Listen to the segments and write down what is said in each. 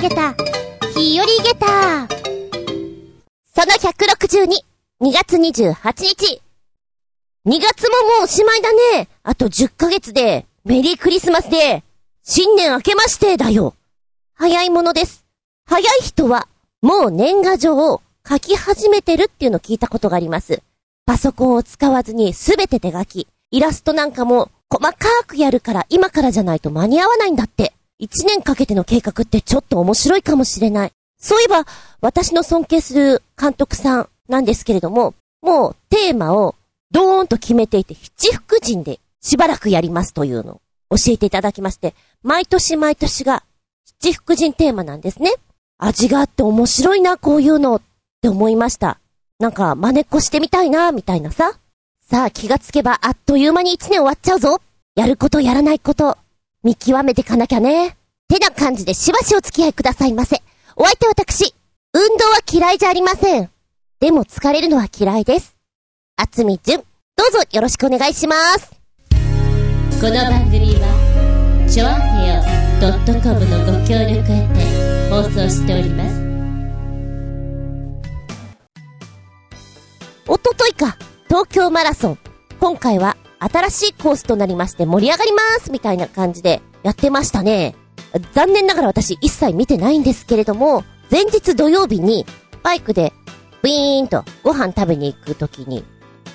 げた、日和げた。その162、2月28日。2月ももうおしまいだね。あと10ヶ月で、メリークリスマスで、新年明けましてだよ。早いものです。早い人は、もう年賀状を書き始めてるっていうのを聞いたことがあります。パソコンを使わずにすべて手書き。イラストなんかも細かくやるから今からじゃないと間に合わないんだって。一年かけての計画ってちょっと面白いかもしれない。そういえば、私の尊敬する監督さんなんですけれども、もうテーマをドーンと決めていて、七福神でしばらくやりますというのを教えていただきまして、毎年毎年が七福神テーマなんですね。味があって面白いな、こういうのって思いました。なんか真似っこしてみたいな、みたいなさ。さあ気がつけばあっという間に一年終わっちゃうぞ。やることやらないこと、見極めてかなきゃね。てな感じでしばしお付き合いくださいませ。お相手私、運動は嫌いじゃありません。でも疲れるのは嫌いです。あつみじゅん、どうぞよろしくお願いします。この番組は、ちょあへよ .com のご協力へて放送しております。おとといか、東京マラソン。今回は新しいコースとなりまして盛り上がりますみたいな感じでやってましたね。残念ながら私一切見てないんですけれども、前日土曜日にバイクでウィーンとご飯食べに行くときに、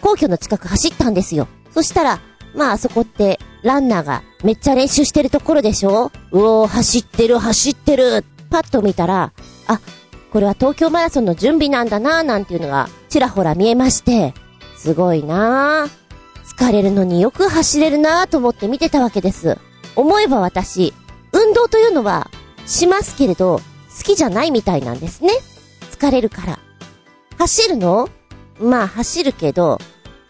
皇居の近く走ったんですよ。そしたら、まああそこってランナーがめっちゃ練習してるところでしょ？うおー、走ってる走ってるパッと見たら、あ、これは東京マラソンの準備なんだなーなんていうのがちらほら見えまして、すごいなー。疲れるのによく走れるなぁと思って見てたわけです。思えば私、運動というのは、しますけれど、好きじゃないみたいなんですね。疲れるから。走るの？まあ走るけど、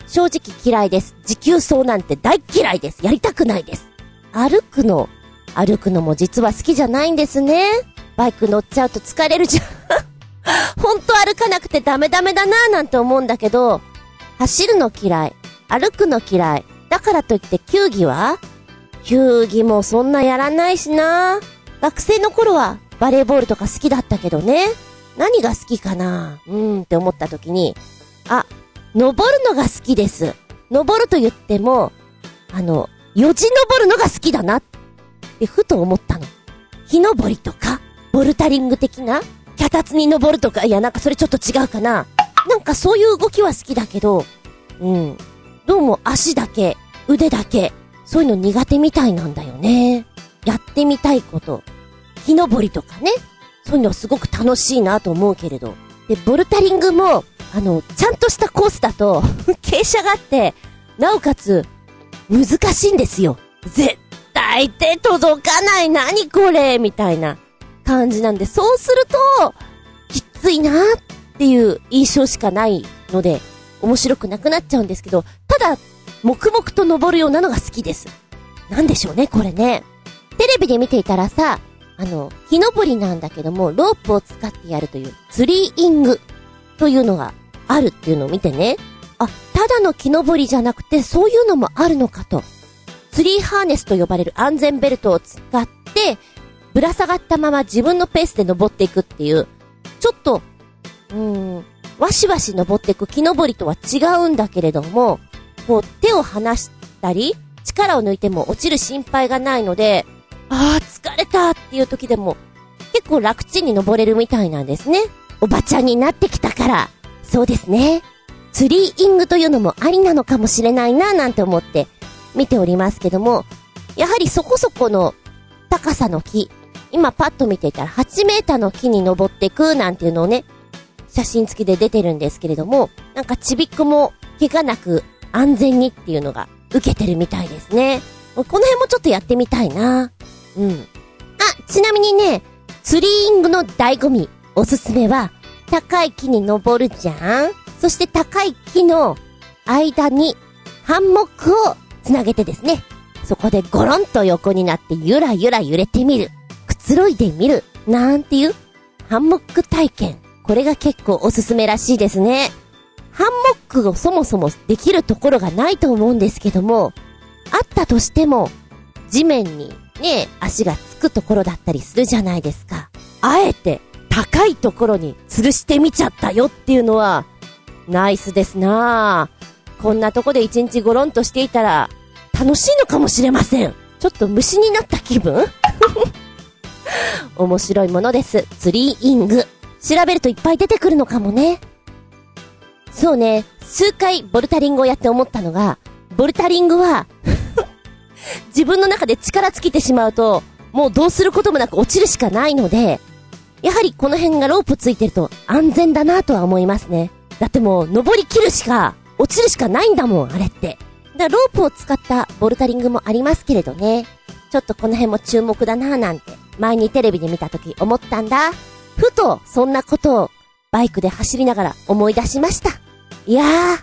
正直嫌いです。持久走なんて大嫌いです。やりたくないです。歩くの、歩くのも実は好きじゃないんですね。バイク乗っちゃうと疲れるじゃん。ほんと歩かなくてダメダメだなぁなんて思うんだけど、走るの嫌い。歩くの嫌い。だからといって球技は？球技もそんなやらないしな。学生の頃はバレーボールとか好きだったけどね。何が好きかな？うーんって思った時に、あ、登るのが好きです。登ると言っても、あの、よじ登るのが好きだなってふと思ったの。木登りとか、ボルタリング的な、脚立に登るとか、いやなんかそれちょっと違うかな。なんかそういう動きは好きだけど、うん。どうも足だけ、腕だけ、そういうの苦手みたいなんだよね。やってみたいこと。木登りとかね。そういうのすごく楽しいなと思うけれど。で、ボルタリングも、あの、ちゃんとしたコースだと 傾斜があって、なおかつ、難しいんですよ。絶対手届かない何これ？みたいな感じなんで、そうすると、きついなっていう印象しかないので、面白くなくなっちゃうんですけど、ただ、黙々と登るようなのが好きです。なんでしょうね、これね。テレビで見ていたらさ、あの、木登りなんだけども、ロープを使ってやるという、ツリーイングというのがあるっていうのを見てね。あ、ただの木登りじゃなくて、そういうのもあるのかと。ツリーハーネスと呼ばれる安全ベルトを使って、ぶら下がったまま自分のペースで登っていくっていう、ちょっと、うーん、わしわし登っていく木登りとは違うんだけれども、こう手を離したり、力を抜いても落ちる心配がないので、ああ、疲れたっていう時でも、結構楽ちんに登れるみたいなんですね。おばちゃんになってきたから、そうですね。ツリーイングというのもありなのかもしれないななんて思って見ておりますけども、やはりそこそこの高さの木、今パッと見ていたら8メーターの木に登っていくなんていうのをね、写真付きで出てるんですけれども、なんかちびっこも怪我なく安全にっていうのが受けてるみたいですね。この辺もちょっとやってみたいな。うん。あ、ちなみにね、ツリーイングの醍醐味、おすすめは、高い木に登るじゃんそして高い木の間にハンモックをつなげてですね。そこでゴロンと横になってゆらゆら揺れてみる。くつろいでみる。なんていう？ハンモック体験。これが結構おすすめらしいですね。ハンモックをそもそもできるところがないと思うんですけども、あったとしても、地面にね、足がつくところだったりするじゃないですか。あえて高いところに吊るしてみちゃったよっていうのは、ナイスですなぁ。こんなとこで一日ゴロンとしていたら、楽しいのかもしれません。ちょっと虫になった気分？面白いものです。ツリーイング。調べるといっぱい出てくるのかもね。そうね、数回ボルタリングをやって思ったのが、ボルタリングは 自分の中で力尽きてしまうと、もうどうすることもなく落ちるしかないので、やはりこの辺がロープついてると安全だなとは思いますね。だってもう登り切るしか、落ちるしかないんだもん、あれって。だからロープを使ったボルタリングもありますけれどね。ちょっとこの辺も注目だなぁなんて、前にテレビで見た時思ったんだ。ふと、そんなことを、バイクで走りながら思い出しました。いやー、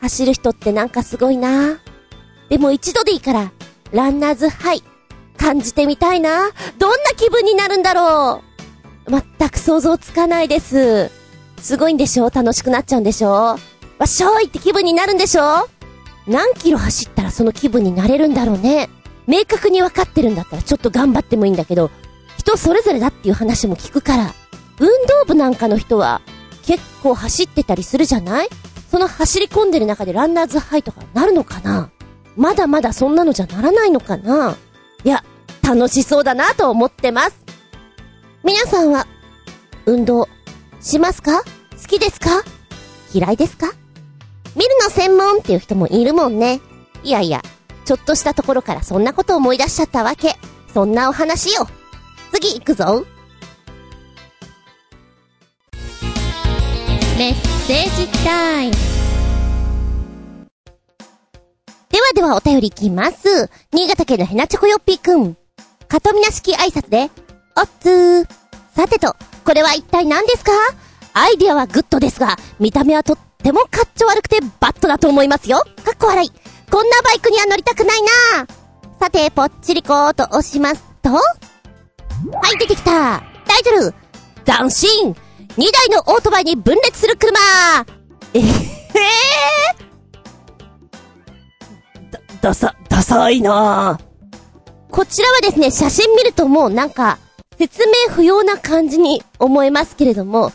走る人ってなんかすごいなでも一度でいいから、ランナーズハイ、感じてみたいなどんな気分になるんだろう全く想像つかないです。すごいんでしょ？楽しくなっちゃうんでしょ？わっしょいって気分になるんでしょ？何キロ走ったらその気分になれるんだろうね。明確に分かってるんだったらちょっと頑張ってもいいんだけど、人それぞれだっていう話も聞くから、運動部なんかの人は結構走ってたりするじゃない？その走り込んでる中でランナーズハイとかなるのかな？まだまだそんなのじゃならないのかな？いや、楽しそうだなと思ってます。皆さんは、運動、しますか？好きですか？嫌いですか？見るの専門っていう人もいるもんね。いやいや、ちょっとしたところからそんなこと思い出しちゃったわけ。そんなお話よ。次行くぞ。メッセージタイム。ではではお便りいきます。新潟県のヘナチョコヨッピーくん。かとみな式挨拶で、おっつー。さてと、これは一体何ですか？アイディアはグッドですが、見た目はとってもかっちょ悪くてバッドだと思いますよ。かっこ笑い。こんなバイクには乗りたくないなさて、ぽっちりこーと押しますと、はい、出てきた。タイトル。斬新 !2 台のオートバイに分裂する車。えへへだ、ダサ、ダサいな。こちらはですね、写真見るともうなんか、説明不要な感じに思えますけれども、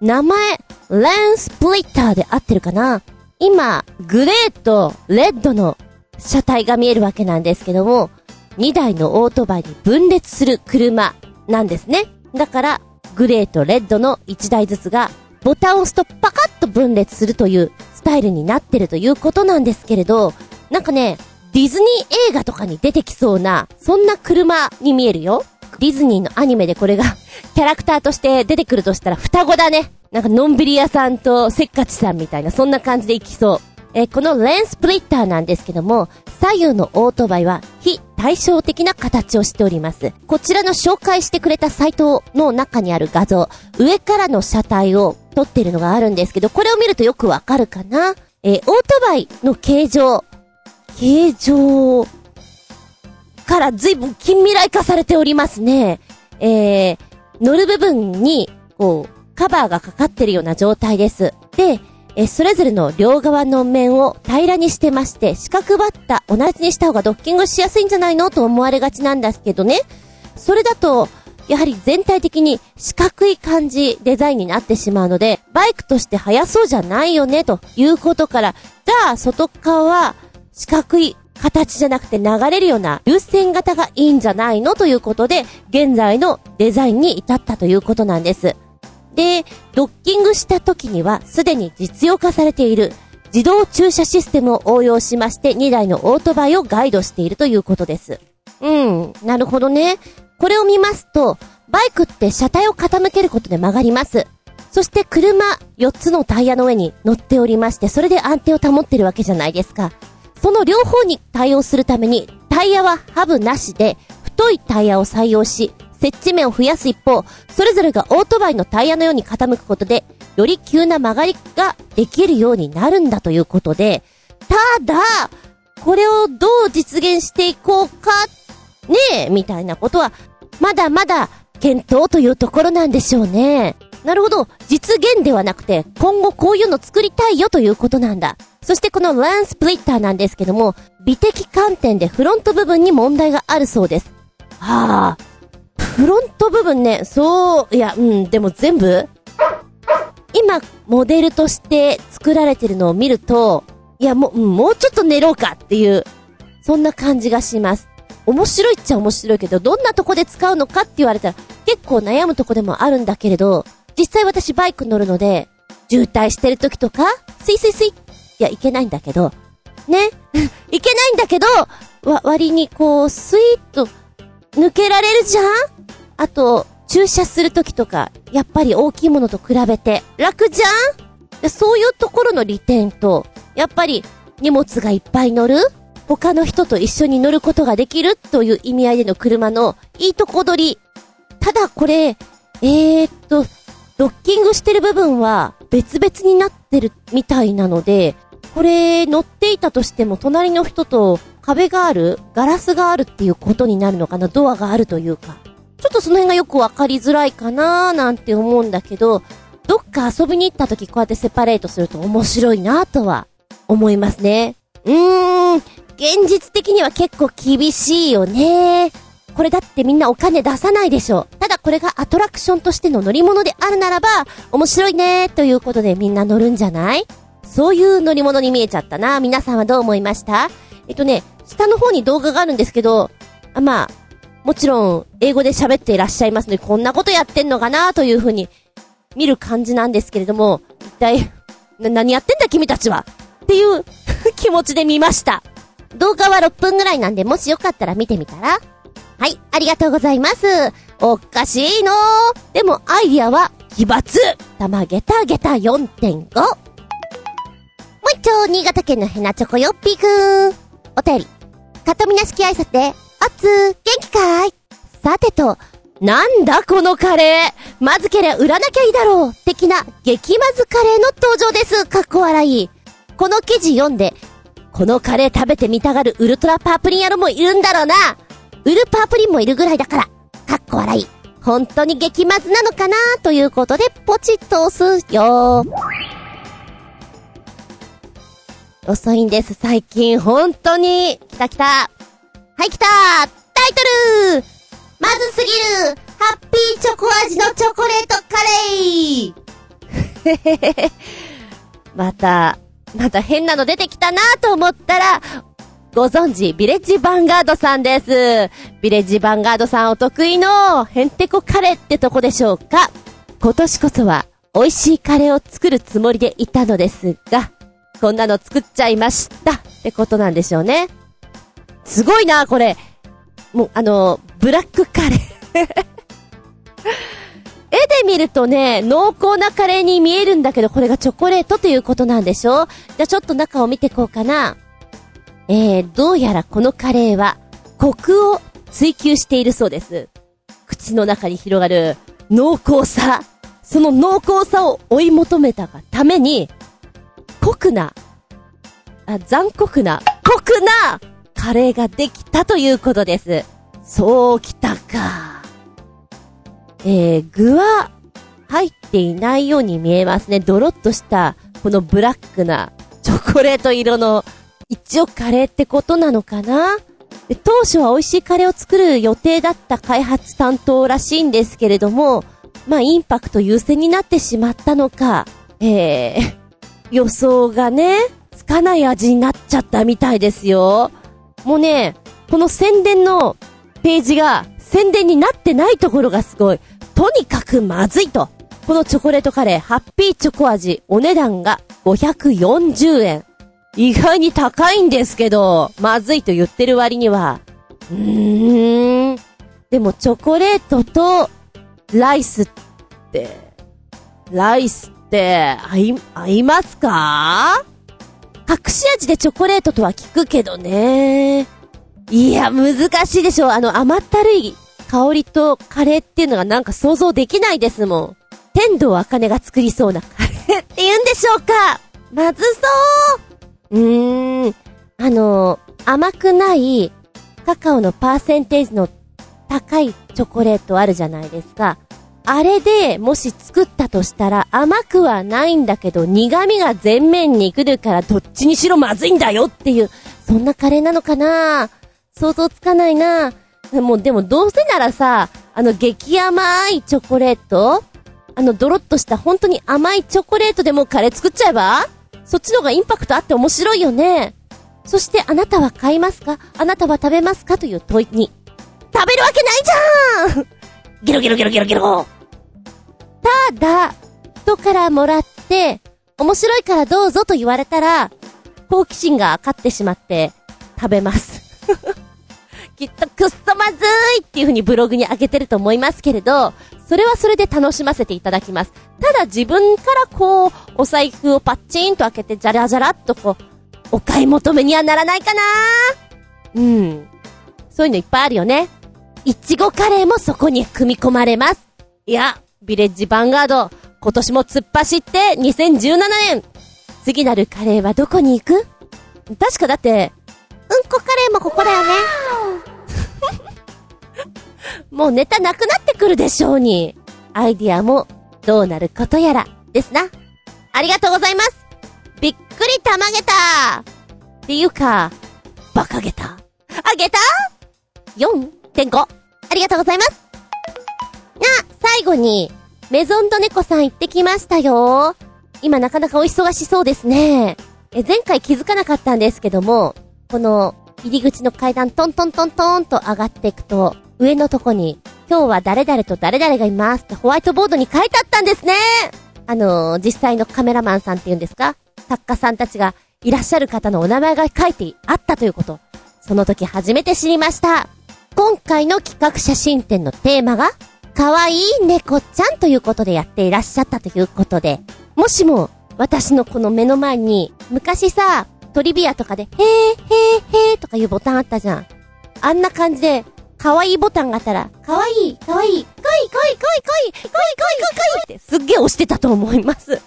名前、レンスプリッターで合ってるかな。今、グレーとレッドの車体が見えるわけなんですけども、2台のオートバイに分裂する車なんですね。だから、グレーとレッドの1台ずつが、ボタンを押すとパカッと分裂するというスタイルになってるということなんですけれど、なんかね、ディズニー映画とかに出てきそうな、そんな車に見えるよ。ディズニーのアニメでこれが キャラクターとして出てくるとしたら双子だね。なんかのんびり屋さんとせっかちさんみたいな、そんな感じでいきそう。えこのレンスプリッターなんですけども、左右のオートバイは非対称的な形をしております。こちらの紹介してくれたサイトの中にある画像、上からの車体を撮ってるのがあるんですけど、これを見るとよくわかるかな？えー、オートバイの形状、形状から随分近未来化されておりますね。えー、乗る部分に、こう、カバーがかかってるような状態です。で、え、それぞれの両側の面を平らにしてまして、四角バッタ、同じにした方がドッキングしやすいんじゃないのと思われがちなんですけどね。それだと、やはり全体的に四角い感じ、デザインになってしまうので、バイクとして速そうじゃないよね、ということから、じゃあ、外側は四角い形じゃなくて流れるような流線型がいいんじゃないのということで、現在のデザインに至ったということなんです。で、ドッキングした時にはすでに実用化されている自動駐車システムを応用しまして2台のオートバイをガイドしているということです。うん、なるほどね。これを見ますと、バイクって車体を傾けることで曲がります。そして車4つのタイヤの上に乗っておりまして、それで安定を保ってるわけじゃないですか。その両方に対応するために、タイヤはハブなしで、太いタイヤを採用し、接地面を増やす一方、それぞれがオートバイのタイヤのように傾くことで、より急な曲がりができるようになるんだということで、ただ、これをどう実現していこうか、ねえ、みたいなことは、まだまだ検討というところなんでしょうね。なるほど。実現ではなくて、今後こういうの作りたいよということなんだ。そしてこのランスプリッターなんですけども、美的観点でフロント部分に問題があるそうです。はあ、フロント部分ね、そう、いや、うん、でも全部今、モデルとして作られてるのを見ると、いや、もう、もうちょっと寝ろうかっていう、そんな感じがします。面白いっちゃ面白いけど、どんなとこで使うのかって言われたら、結構悩むとこでもあるんだけれど、実際私バイク乗るので、渋滞してる時とか、スイスイスイ。いや、いけないんだけど、ね？いけないんだけど、わ、割にこう、スイッと、抜けられるじゃん？あと、駐車する時とか、やっぱり大きいものと比べて、楽じゃん？そういうところの利点と、やっぱり、荷物がいっぱい乗る？他の人と一緒に乗ることができる？という意味合いでの車のいいとこ取り。ただこれ、えー、っと、ドッキングしてる部分は別々になってるみたいなので、これ乗っていたとしても隣の人と壁があるガラスがあるっていうことになるのかなドアがあるというか。ちょっとその辺がよくわかりづらいかなーなんて思うんだけど、どっか遊びに行った時こうやってセパレートすると面白いなとは思いますね。うーん、現実的には結構厳しいよね。これだってみんなお金出さないでしょ。ただこれがアトラクションとしての乗り物であるならば、面白いねということでみんな乗るんじゃない？そういう乗り物に見えちゃったな。皆さんはどう思いました？えっとね、下の方に動画があるんですけど、あまあ、もちろん、英語で喋っていらっしゃいますので、こんなことやってんのかなというふうに、見る感じなんですけれども、一体、な、何やってんだ君たちは？っていう 気持ちで見ました。動画は6分ぐらいなんで、もしよかったら見てみたら？はい、ありがとうございます。おかしいのでも、アイディアは、奇抜玉ゲタゲタ4.5。もう一丁、新潟県のヘナチョコヨッピーくん。お便り。かとみなしき挨拶で、おつー、元気かーい？さてと、なんだこのカレー？まずけりゃ売らなきゃいいだろう的な激まずカレーの登場です。かっこ笑い。この記事読んで、このカレー食べてみたがるウルトラパープリン野郎もいるんだろうな。ウルパープリンもいるぐらいだから、かっこ笑い。本当に激まずなのかな？ということで、ポチッと押すよ。遅いんです、最近。本当に。来た来た。はい、来たタイトルまずすぎるハッピーチョコ味のチョコレートカレー。また、また変なの出てきたなと思ったら、ご存知、ビレッジヴァンガードさんです。ビレッジヴァンガードさんお得意のヘンテコカレーってとこでしょうか今年こそは美味しいカレーを作るつもりでいたのですが、こんなの作っちゃいましたってことなんでしょうね。すごいな、これ。もう、あの、ブラックカレー 絵で見るとね、濃厚なカレーに見えるんだけど、これがチョコレートということなんでしょうじゃあちょっと中を見てこうかな。えー、どうやらこのカレーは、コクを追求しているそうです。口の中に広がる濃厚さ。その濃厚さを追い求めたがために、濃くな、あ、残酷な、濃くなカレーができたということです。そうきたか。えー、具は入っていないように見えますね。ドロッとした、このブラックな、チョコレート色の、一応カレーってことなのかなで当初は美味しいカレーを作る予定だった開発担当らしいんですけれども、まあ、インパクト優先になってしまったのか、えー、予想がね、つかない味になっちゃったみたいですよ。もうね、この宣伝のページが宣伝になってないところがすごい。とにかくまずいと。このチョコレートカレー、ハッピーチョコ味、お値段が540円。意外に高いんですけど、まずいと言ってる割には。うーん。でもチョコレートとライスって、ライスって合い、合いますか？隠し味でチョコレートとは聞くけどね。いや、難しいでしょ。あの甘ったるい香りとカレーっていうのがなんか想像できないですもん。天童茜が作りそうなカレーって言うんでしょうか？まずそううーん。あの、甘くないカカオのパーセンテージの高いチョコレートあるじゃないですか。あれで、もし作ったとしたら甘くはないんだけど苦味が全面に来るからどっちにしろまずいんだよっていう、そんなカレーなのかな？想像つかないな。もうでもどうせならさ、あの激甘いチョコレート？あのドロッとした本当に甘いチョコレートでもカレー作っちゃえば？そっちの方がインパクトあって面白いよね。そしてあなたは買いますか？あなたは食べますか？という問いに、食べるわけないじゃん！ゲロゲロゲロゲロゲロ。ただ、人からもらって、面白いからどうぞと言われたら、好奇心が勝ってしまって食べます。きっとくっそまずいっていう風にブログに上げてると思いますけれど、それはそれで楽しませていただきます。ただ自分からこう、お財布をパッチンと開けてじゃらじゃらっとこう、お買い求めにはならないかなうん。そういうのいっぱいあるよね。いちごカレーもそこに組み込まれます。いや、ビレッジヴァンガード、今年も突っ走って2017年次なるカレーはどこに行く？確かだって、うんこカレーもここだよね。もうネタなくなってくるでしょうに。アイディアもどうなることやらですな。ありがとうございます。びっくりたまげたっていうか、バカげた。あげた ?4.5。ありがとうございます。あ、最後に、メゾンドネコさん行ってきましたよ。今なかなかお忙しそうですね。え、前回気づかなかったんですけども、この入り口の階段トントントントンと上がっていくと、上のとこに、今日は誰々と誰々がいますってホワイトボードに書いてあったんですねあのー、実際のカメラマンさんって言うんですか？作家さんたちがいらっしゃる方のお名前が書いてあったということ。その時初めて知りました。今回の企画写真展のテーマが、可愛い猫ちゃんということでやっていらっしゃったということで、もしも、私のこの目の前に、昔さ、トリビアとかで、へー、へー、へーとかいうボタンあったじゃん。あんな感じで、可愛いボタンがあったら、可愛い、可愛い、かいかいかいかい、かいかいかいかいってすっげー押してたと思います。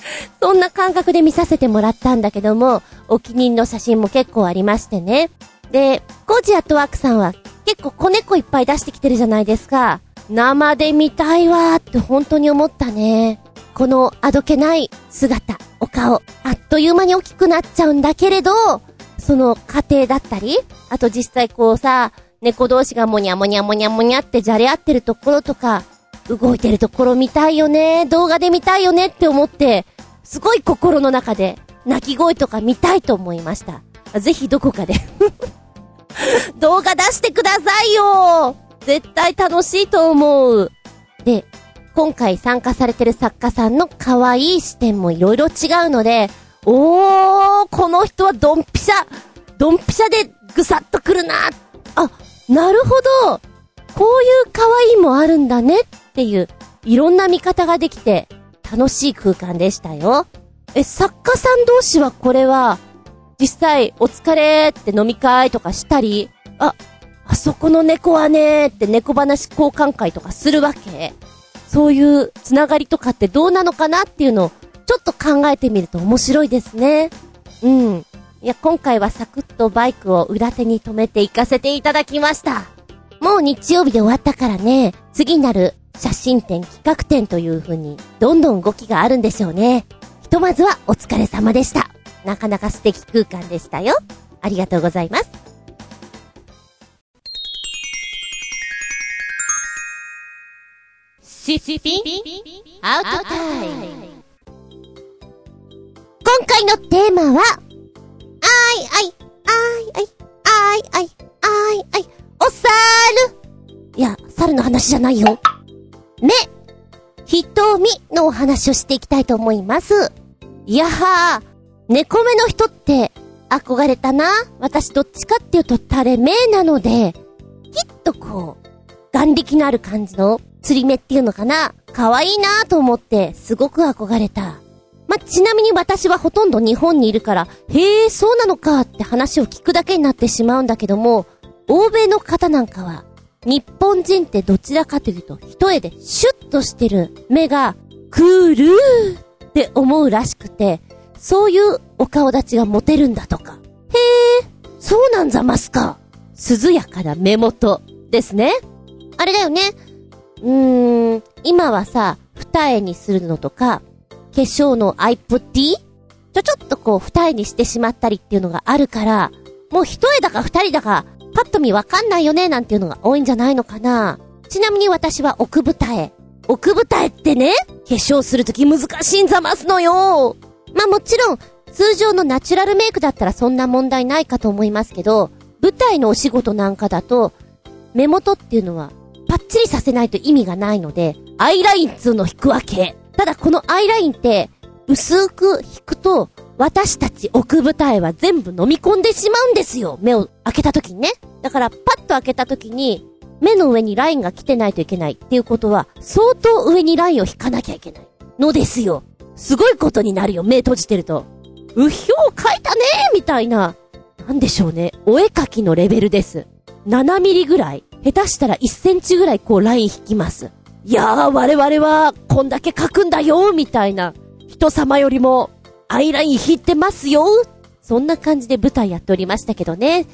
そんな感覚で見させてもらったんだけども、お気に入りの写真も結構ありましてね。で、ゴジアットワークさんは結構子猫いっぱい出してきてるじゃないですか。生で見たいわーって本当に思ったね。このあどけない姿、お顔、あっという間に大きくなっちゃうんだけれど、その過程だったり、あと実際こうさ、猫同士がもにゃもにゃもにゃもにゃってじゃれ合ってるところとか、動いてるところ見たいよね、動画で見たいよねって思って、すごい心の中で泣き声とか見たいと思いました。ぜひどこかで 動画出してくださいよ絶対楽しいと思う。で、今回参加されてる作家さんの可愛い視点もいろいろ違うので、おー、この人はドンピシャ、ドンピシャでぐさっとくるな。あ、なるほど。こういう可愛いもあるんだねっていう、いろんな見方ができて、楽しい空間でしたよ。え、作家さん同士はこれは、実際、お疲れって飲み会とかしたり、あ、あそこの猫はねーって猫話交換会とかするわけそういうつながりとかってどうなのかなっていうのを、ちょっと考えてみると面白いですね。うん。いや、今回はサクッとバイクを裏手に止めて行かせていただきました。もう日曜日で終わったからね、次なる写真展、企画展という風に、どんどん動きがあるんでしょうね。ひとまずはお疲れ様でした。なかなか素敵空間でしたよ。ありがとうございます。シシピンアウトタイム今回のテーマは、あいあい、あいあい、あいあい、あいあい、おさるいや、猿の話じゃないよ。目、瞳のお話をしていきたいと思います。いやはー、猫目の人って憧れたな。私どっちかっていうと垂れ目なので、きっとこう、眼力のある感じの釣り目っていうのかな？可愛いなと思って、すごく憧れた。まちなみに私はほとんど日本にいるから、へえ、そうなのかって話を聞くだけになってしまうんだけども、欧米の方なんかは、日本人ってどちらかというと、一重でシュッとしてる目が、クールーって思うらしくて、そういうお顔立ちがモテるんだとか。へえ、そうなんざますか。涼やかな目元ですね。あれだよね。うーん、今はさ、二重にするのとか、化粧のアイプティちょちょっとこう二重にしてしまったりっていうのがあるから、もう一重だか二人だかパッと見わかんないよね、なんていうのが多いんじゃないのかな。ちなみに私は奥二重。奥二重ってね、化粧するとき難しいんざますのよ。まあもちろん、通常のナチュラルメイクだったらそんな問題ないかと思いますけど、舞台のお仕事なんかだと、目元っていうのは、パッチリさせないと意味がないので、アイラインっつうの引くわけ。ただこのアイラインって、薄く引くと、私たち奥舞台は全部飲み込んでしまうんですよ。目を開けた時にね。だからパッと開けた時に、目の上にラインが来てないといけないっていうことは、相当上にラインを引かなきゃいけないのですよ。すごいことになるよ、目閉じてると。うひょう書いたねーみたいな。なんでしょうね。お絵描きのレベルです。7ミリぐらい下手したら1センチぐらいこうライン引きます。いやー、我々はこんだけ書くんだよみたいな。人様よりもアイライン引いてますよそんな感じで舞台やっておりましたけどね。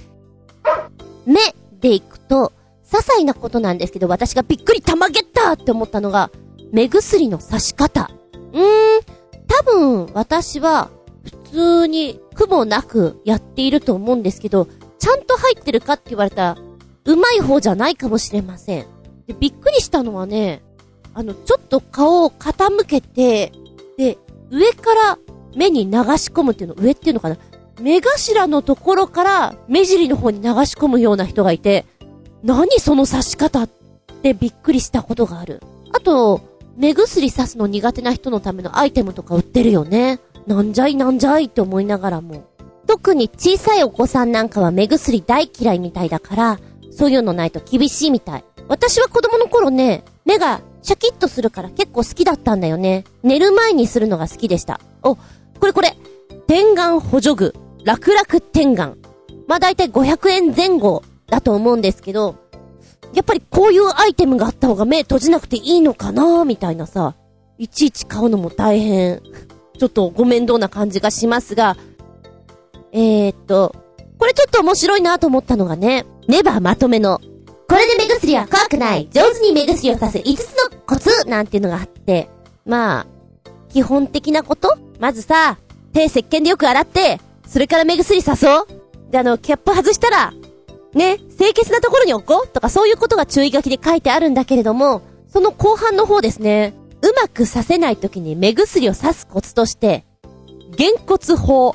目でいくと、些細なことなんですけど、私がびっくりたまげったって思ったのが、目薬の刺し方。うーん、多分私は普通に苦もなくやっていると思うんですけど、ちゃんと入ってるかって言われたら、うまい方じゃないかもしれません。で、びっくりしたのはね、あの、ちょっと顔を傾けて、で、上から目に流し込むっていうの、上っていうのかな？目頭のところから目尻の方に流し込むような人がいて、何その刺し方ってびっくりしたことがある。あと、目薬刺すの苦手な人のためのアイテムとか売ってるよね。なんじゃいなんじゃいって思いながらも。特に小さいお子さんなんかは目薬大嫌いみたいだから、そういうのないと厳しいみたい。私は子供の頃ね、目がシャキッとするから結構好きだったんだよね。寝る前にするのが好きでした。お、これこれ。点眼補助具。楽々点眼。まあ、だいたい500円前後だと思うんですけど、やっぱりこういうアイテムがあった方が目閉じなくていいのかなみたいなさ。いちいち買うのも大変。ちょっとご面倒な感じがしますが、えー、っと、これちょっと面白いなと思ったのがね、ネバーまとめの、これで目薬は怖くない、上手に目薬をさす5つのコツなんていうのがあって、まあ、基本的なことまずさ、手石鹸でよく洗って、それから目薬さそうで、あの、キャップ外したら、ね、清潔なところに置こうとかそういうことが注意書きで書いてあるんだけれども、その後半の方ですね、うまくさせない時に目薬をさすコツとして、げんこつ法。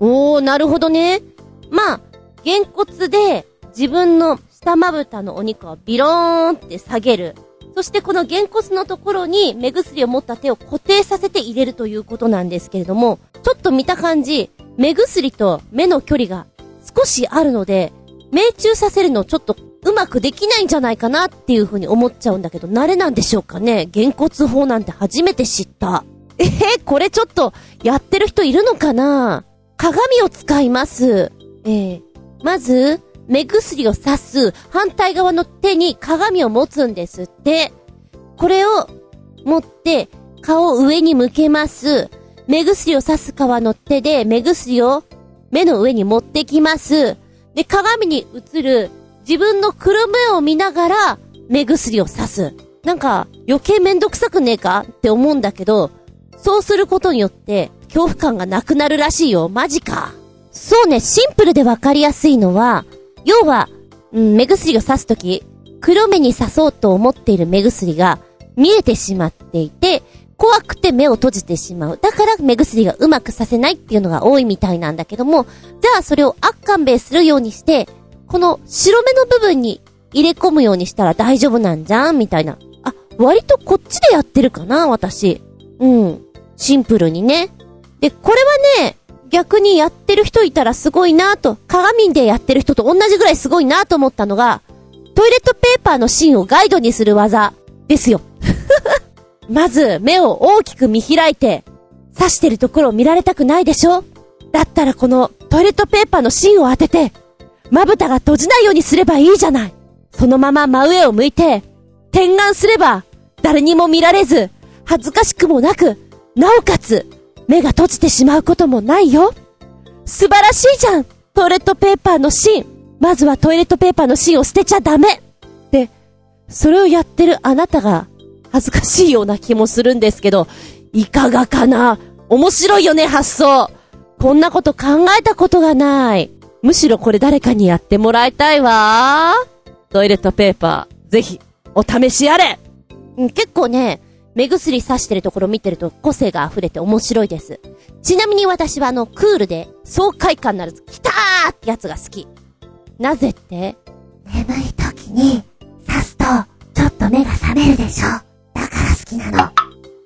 おー、なるほどね。まあ、げんこつで自分の下まぶたのお肉をビローンって下げる。そしてこのげんこつのところに目薬を持った手を固定させて入れるということなんですけれども、ちょっと見た感じ、目薬と目の距離が少しあるので、命中させるのちょっとうまくできないんじゃないかなっていう風に思っちゃうんだけど、慣れなんでしょうかね？げんこつ法なんて初めて知った。えー、これちょっとやってる人いるのかな？鏡を使います。えー、まず、目薬を刺す反対側の手に鏡を持つんですって。これを持って顔を上に向けます。目薬を刺す側の手で目薬を目の上に持ってきます。で、鏡に映る自分の黒目を見ながら目薬を刺す。なんか余計めんどくさくねえか？って思うんだけど、そうすることによって恐怖感がなくなるらしいよ。マジか。そうね、シンプルでわかりやすいのは、要は、うん、目薬を刺すとき、黒目に刺そうと思っている目薬が見えてしまっていて、怖くて目を閉じてしまう。だから目薬がうまくさせないっていうのが多いみたいなんだけども、じゃあそれを悪勘弁するようにして、この白目の部分に入れ込むようにしたら大丈夫なんじゃんみたいな。あ、割とこっちでやってるかな私。うん。シンプルにね。で、これはね、逆にやってる人いたらすごいなと、鏡でやってる人と同じぐらいすごいなと思ったのが、トイレットペーパーの芯をガイドにする技ですよ。まず、目を大きく見開いて、刺してるところを見られたくないでしょ？だったらこのトイレットペーパーの芯を当てて、まぶたが閉じないようにすればいいじゃない。そのまま真上を向いて、点眼すれば、誰にも見られず、恥ずかしくもなく、なおかつ、目が閉じてしまうこともないよ。素晴らしいじゃんトイレットペーパーの芯。まずはトイレットペーパーの芯を捨てちゃダメで、それをやってるあなたが恥ずかしいような気もするんですけど、いかがかな？面白いよね、発想。こんなこと考えたことがない。むしろこれ誰かにやってもらいたいわ。トイレットペーパー、ぜひ、お試しあれ結構ね、目薬さしてるところ見てると個性が溢れて面白いです。ちなみに私はあの、クールで爽快感のある、来たーってやつが好き。なぜって？眠い時に刺すとちょっと目が覚めるでしょ。だから好きなの。あ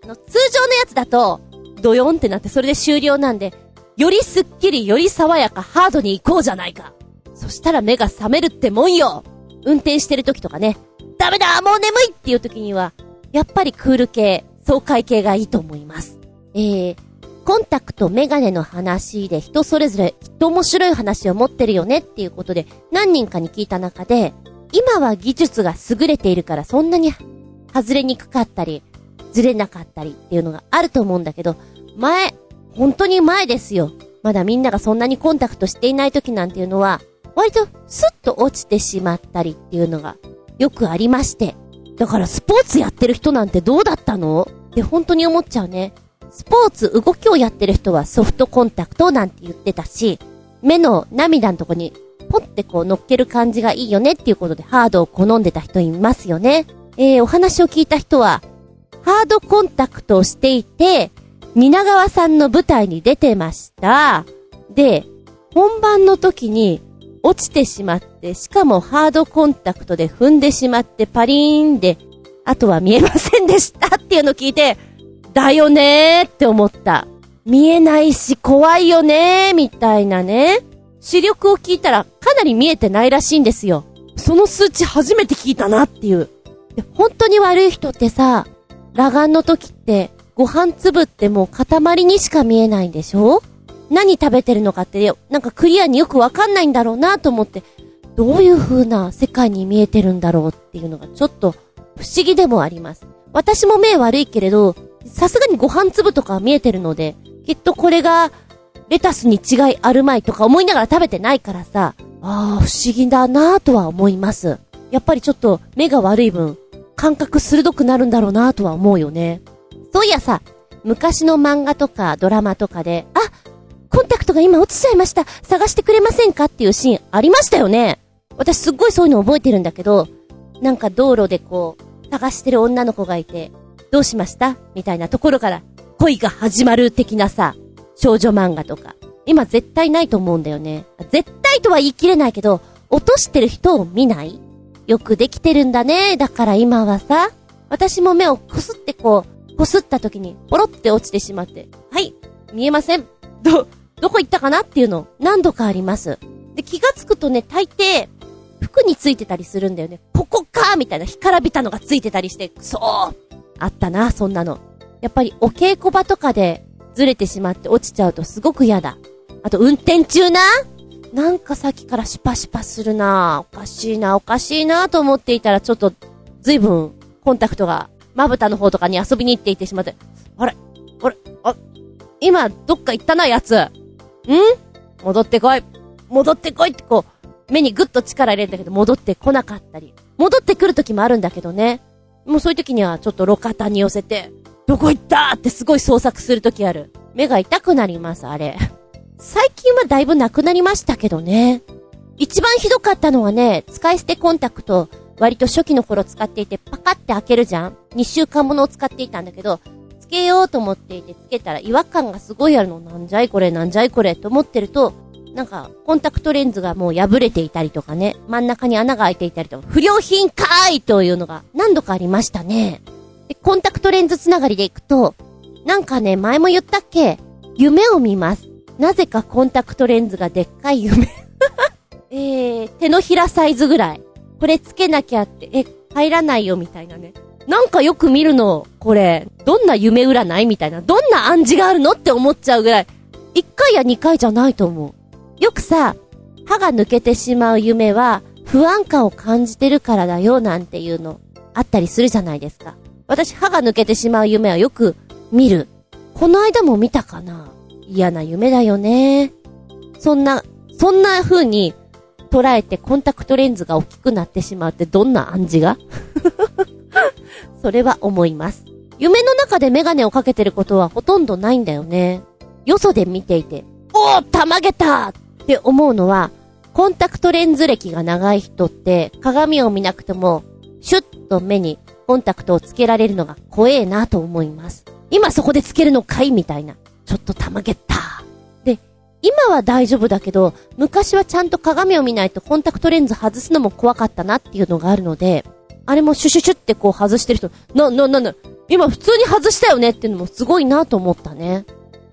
の、通常のやつだと、ドヨンってなってそれで終了なんで、よりスッキリ、より爽やか、ハードに行こうじゃないか。そしたら目が覚めるってもんよ運転してる時とかね、ダメだもう眠いっていう時には、やっぱりクール系、爽快系がいいと思います。えー、コンタクト、メガネの話で人それぞれきっと面白い話を持ってるよねっていうことで何人かに聞いた中で、今は技術が優れているからそんなに外れにくかったり、ずれなかったりっていうのがあると思うんだけど、前、本当に前ですよ。まだみんながそんなにコンタクトしていない時なんていうのは、割とスッと落ちてしまったりっていうのがよくありまして。だからスポーツやってる人なんてどうだったの？って本当に思っちゃうね。スポーツ、動きをやってる人はソフトコンタクトなんて言ってたし、目の涙のとこにポッてこう乗っける感じがいいよねっていうことでハードを好んでた人いますよね。えー、お話を聞いた人は、ハードコンタクトをしていて、蜷川さんの舞台に出てました。で、本番の時に落ちてしまって、しかもハードコンタクトで踏んでしまってパリーンで、あとは見えませんでしたっていうのを聞いて、だよねーって思った。見えないし怖いよねーみたいなね。視力を聞いたらかなり見えてないらしいんですよ。その数値初めて聞いたなっていう。本当に悪い人ってさ、裸眼の時って、ご飯粒ってもう塊にしか見えないんでしょ？何食べてるのかって、なんかクリアによくわかんないんだろうなと思って、どういう風な世界に見えてるんだろうっていうのがちょっと不思議でもあります。私も目悪いけれど、さすがにご飯粒とかは見えてるので、きっとこれがレタスに違いあるまいとか思いながら食べてないからさ、ああ、不思議だなぁとは思います。やっぱりちょっと目が悪い分、感覚鋭くなるんだろうなぁとは思うよね。そういやさ、昔の漫画とかドラマとかで、あ、コンタクトが今落ちちゃいました。探してくれませんかっていうシーンありましたよね。私すっごいそういうの覚えてるんだけど、なんか道路でこう、探してる女の子がいて、どうしました？みたいなところから、恋が始まる的なさ、少女漫画とか。今絶対ないと思うんだよね。絶対とは言い切れないけど、落としてる人を見ない？よくできてるんだね。だから今はさ、私も目をこすってこう、こすった時に、ポロって落ちてしまって、はい、見えません。ど、どこ行ったかな？っていうの、何度かあります。で、気がつくとね、大抵、服についてたりするんだよね。ここかみたいな、干からびたのがついてたりして、くそーあったな、そんなの。やっぱりお稽古場とかでずれてしまって落ちちゃうとすごく嫌だ。あと運転中な？なんかさっきからシュパシュパするなおかしいなおかしいなと思っていたらちょっと、ずいぶん、コンタクトが、まぶたの方とかに遊びに行っていてしまって、あれあれあ、今、どっか行ったな、やつ。ん？戻ってこい。戻ってこいってこう、目にぐっと力入れるんだけど戻ってこなかったり。戻ってくる時もあるんだけどね。もうそういう時にはちょっと路肩に寄せて、どこ行った？ってすごい捜索する時ある。目が痛くなります、あれ。最近はだいぶなくなりましたけどね。一番ひどかったのはね、使い捨てコンタクト、割と初期の頃使っていて、パカって開けるじゃん ?2 週間ものを使っていたんだけど、つけようと思っていて、つけたら違和感がすごいあるの。なんじゃいこれ、なんじゃいこれ、と思ってると、なんか、コンタクトレンズがもう破れていたりとかね、真ん中に穴が開いていたりとか、不良品かーいというのが何度かありましたね。で、コンタクトレンズつながりでいくと、なんかね、前も言ったっけ？夢を見ます。なぜかコンタクトレンズがでっかい夢。えー、手のひらサイズぐらい。これつけなきゃって、え、入らないよみたいなね。なんかよく見るの、これ、どんな夢占い？みたいな、どんな暗示があるの？って思っちゃうぐらい。一回や二回じゃないと思う。よくさ、歯が抜けてしまう夢は、不安感を感じてるからだよ、なんていうの、あったりするじゃないですか。私、歯が抜けてしまう夢はよく見る。この間も見たかな嫌な夢だよね。そんな、そんな風に捉えてコンタクトレンズが大きくなってしまうってどんな暗示が？それは思います。夢の中でメガネをかけてることはほとんどないんだよね。よそで見ていて、おーたまげたって思うのは、コンタクトレンズ歴が長い人って鏡を見なくても、シュッと目にコンタクトをつけられるのが怖えなと思います。今そこでつけるのかいみたいな。ちょっとたまげった。で、今は大丈夫だけど、昔はちゃんと鏡を見ないとコンタクトレンズ外すのも怖かったなっていうのがあるので、あれもシュシュシュってこう外してる人、な、な、な、な、今普通に外したよねっていうのもすごいなと思ったね。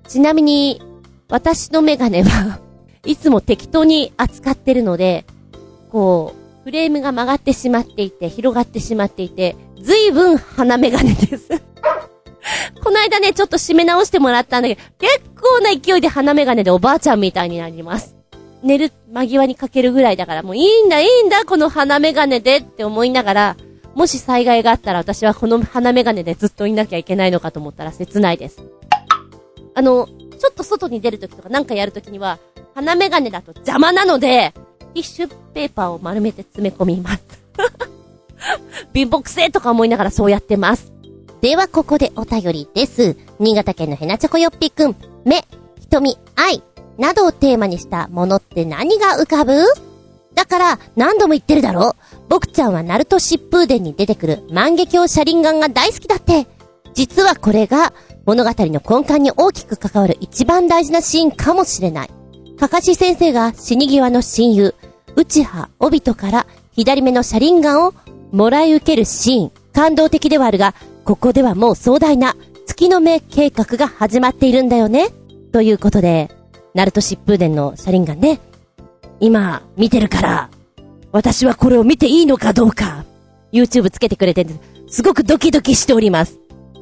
ちなみに、私のメガネは、いつも適当に扱ってるので、こう、フレームが曲がってしまっていて、広がってしまっていて、ずいぶん鼻メガネです。この間ね、ちょっと締め直してもらったんだけど、結構な勢いで鼻メガネでおばあちゃんみたいになります。寝る間際にかけるぐらいだから、もういいんだ、いいんだ、この鼻メガネでって思いながら、もし災害があったら私はこの鼻メガネでずっといなきゃいけないのかと思ったら切ないです。あの、ちょっと外に出るときとかなんかやるときには、鼻メガネだと邪魔なので、ティッシュペーパーを丸めて詰め込みます。貧乏くせとか思いながらそうやってます。ではここでお便りです。新潟県のヘナチョコヨッピーくん、目、瞳、愛、などをテーマにしたものって何が浮かぶ？だから、何度も言ってるだろ僕ちゃんはナルト疾風伝に出てくる万華鏡車輪眼が大好きだって。実はこれが物語の根幹に大きく関わる一番大事なシーンかもしれない。かかし先生が死に際の親友、内葉帯人から左目の車輪眼をもらい受けるシーン。感動的ではあるが、ここではもう壮大な月の目計画が始まっているんだよね？ということで、ナルト疾風伝の車輪眼ね。今、見てるから、私はこれを見ていいのかどうか、YouTube つけてくれてすごくドキドキしております。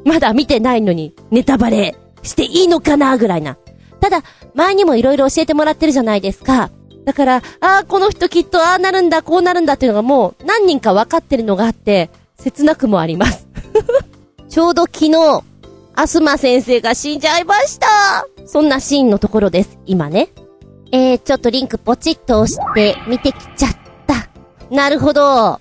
まだ見てないのに、ネタバレしていいのかなぐらいな。ただ、前にも色々教えてもらってるじゃないですか。だから、ああ、この人きっとああなるんだ、こうなるんだっていうのがもう何人か分かってるのがあって、切なくもあります。ちょうど昨日、アスマ先生が死んじゃいました。そんなシーンのところです、今ね。えー、ちょっとリンクポチッと押して見てきちゃった。なるほど。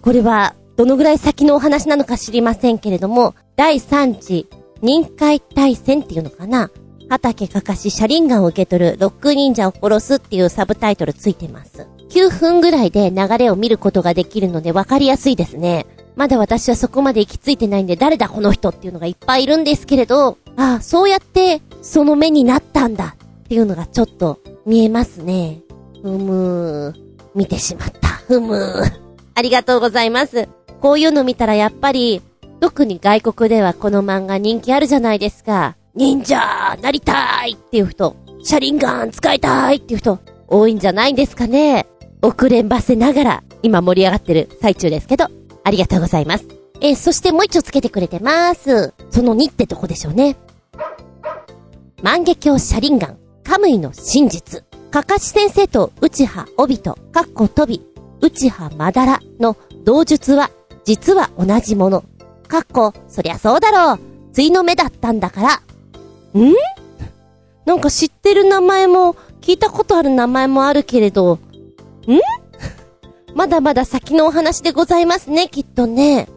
これは、どのぐらい先のお話なのか知りませんけれども、第3次、任海大戦っていうのかな？畑かかし車輪ガンを受け取るロック忍者を殺すっていうサブタイトルついてます。9分ぐらいで流れを見ることができるので分かりやすいですね。まだ私はそこまで行き着いてないんで誰だこの人っていうのがいっぱいいるんですけれど、ああ、そうやってその目になったんだっていうのがちょっと見えますね。ふむー。見てしまった。ふむー。ありがとうございます。こういうの見たらやっぱり、特に外国ではこの漫画人気あるじゃないですか。忍者なりたいっていう人、車輪ガン使いたいっていう人、多いんじゃないんですかね。遅れんばせながら、今盛り上がってる最中ですけど、ありがとうございます。えそしてもう一丁つけてくれてます。その2ってとこでしょうね。万華鏡車輪眼、カムイの真実。かかし先生と内葉帯と、かっこ飛び、内葉まだらの同術は、実は同じもの。かっこ、そりゃそうだろう。対の目だったんだから。ん？なんか知ってる名前も、聞いたことある名前もあるけれど、ん？まだまだ先のお話でございますね、きっとね。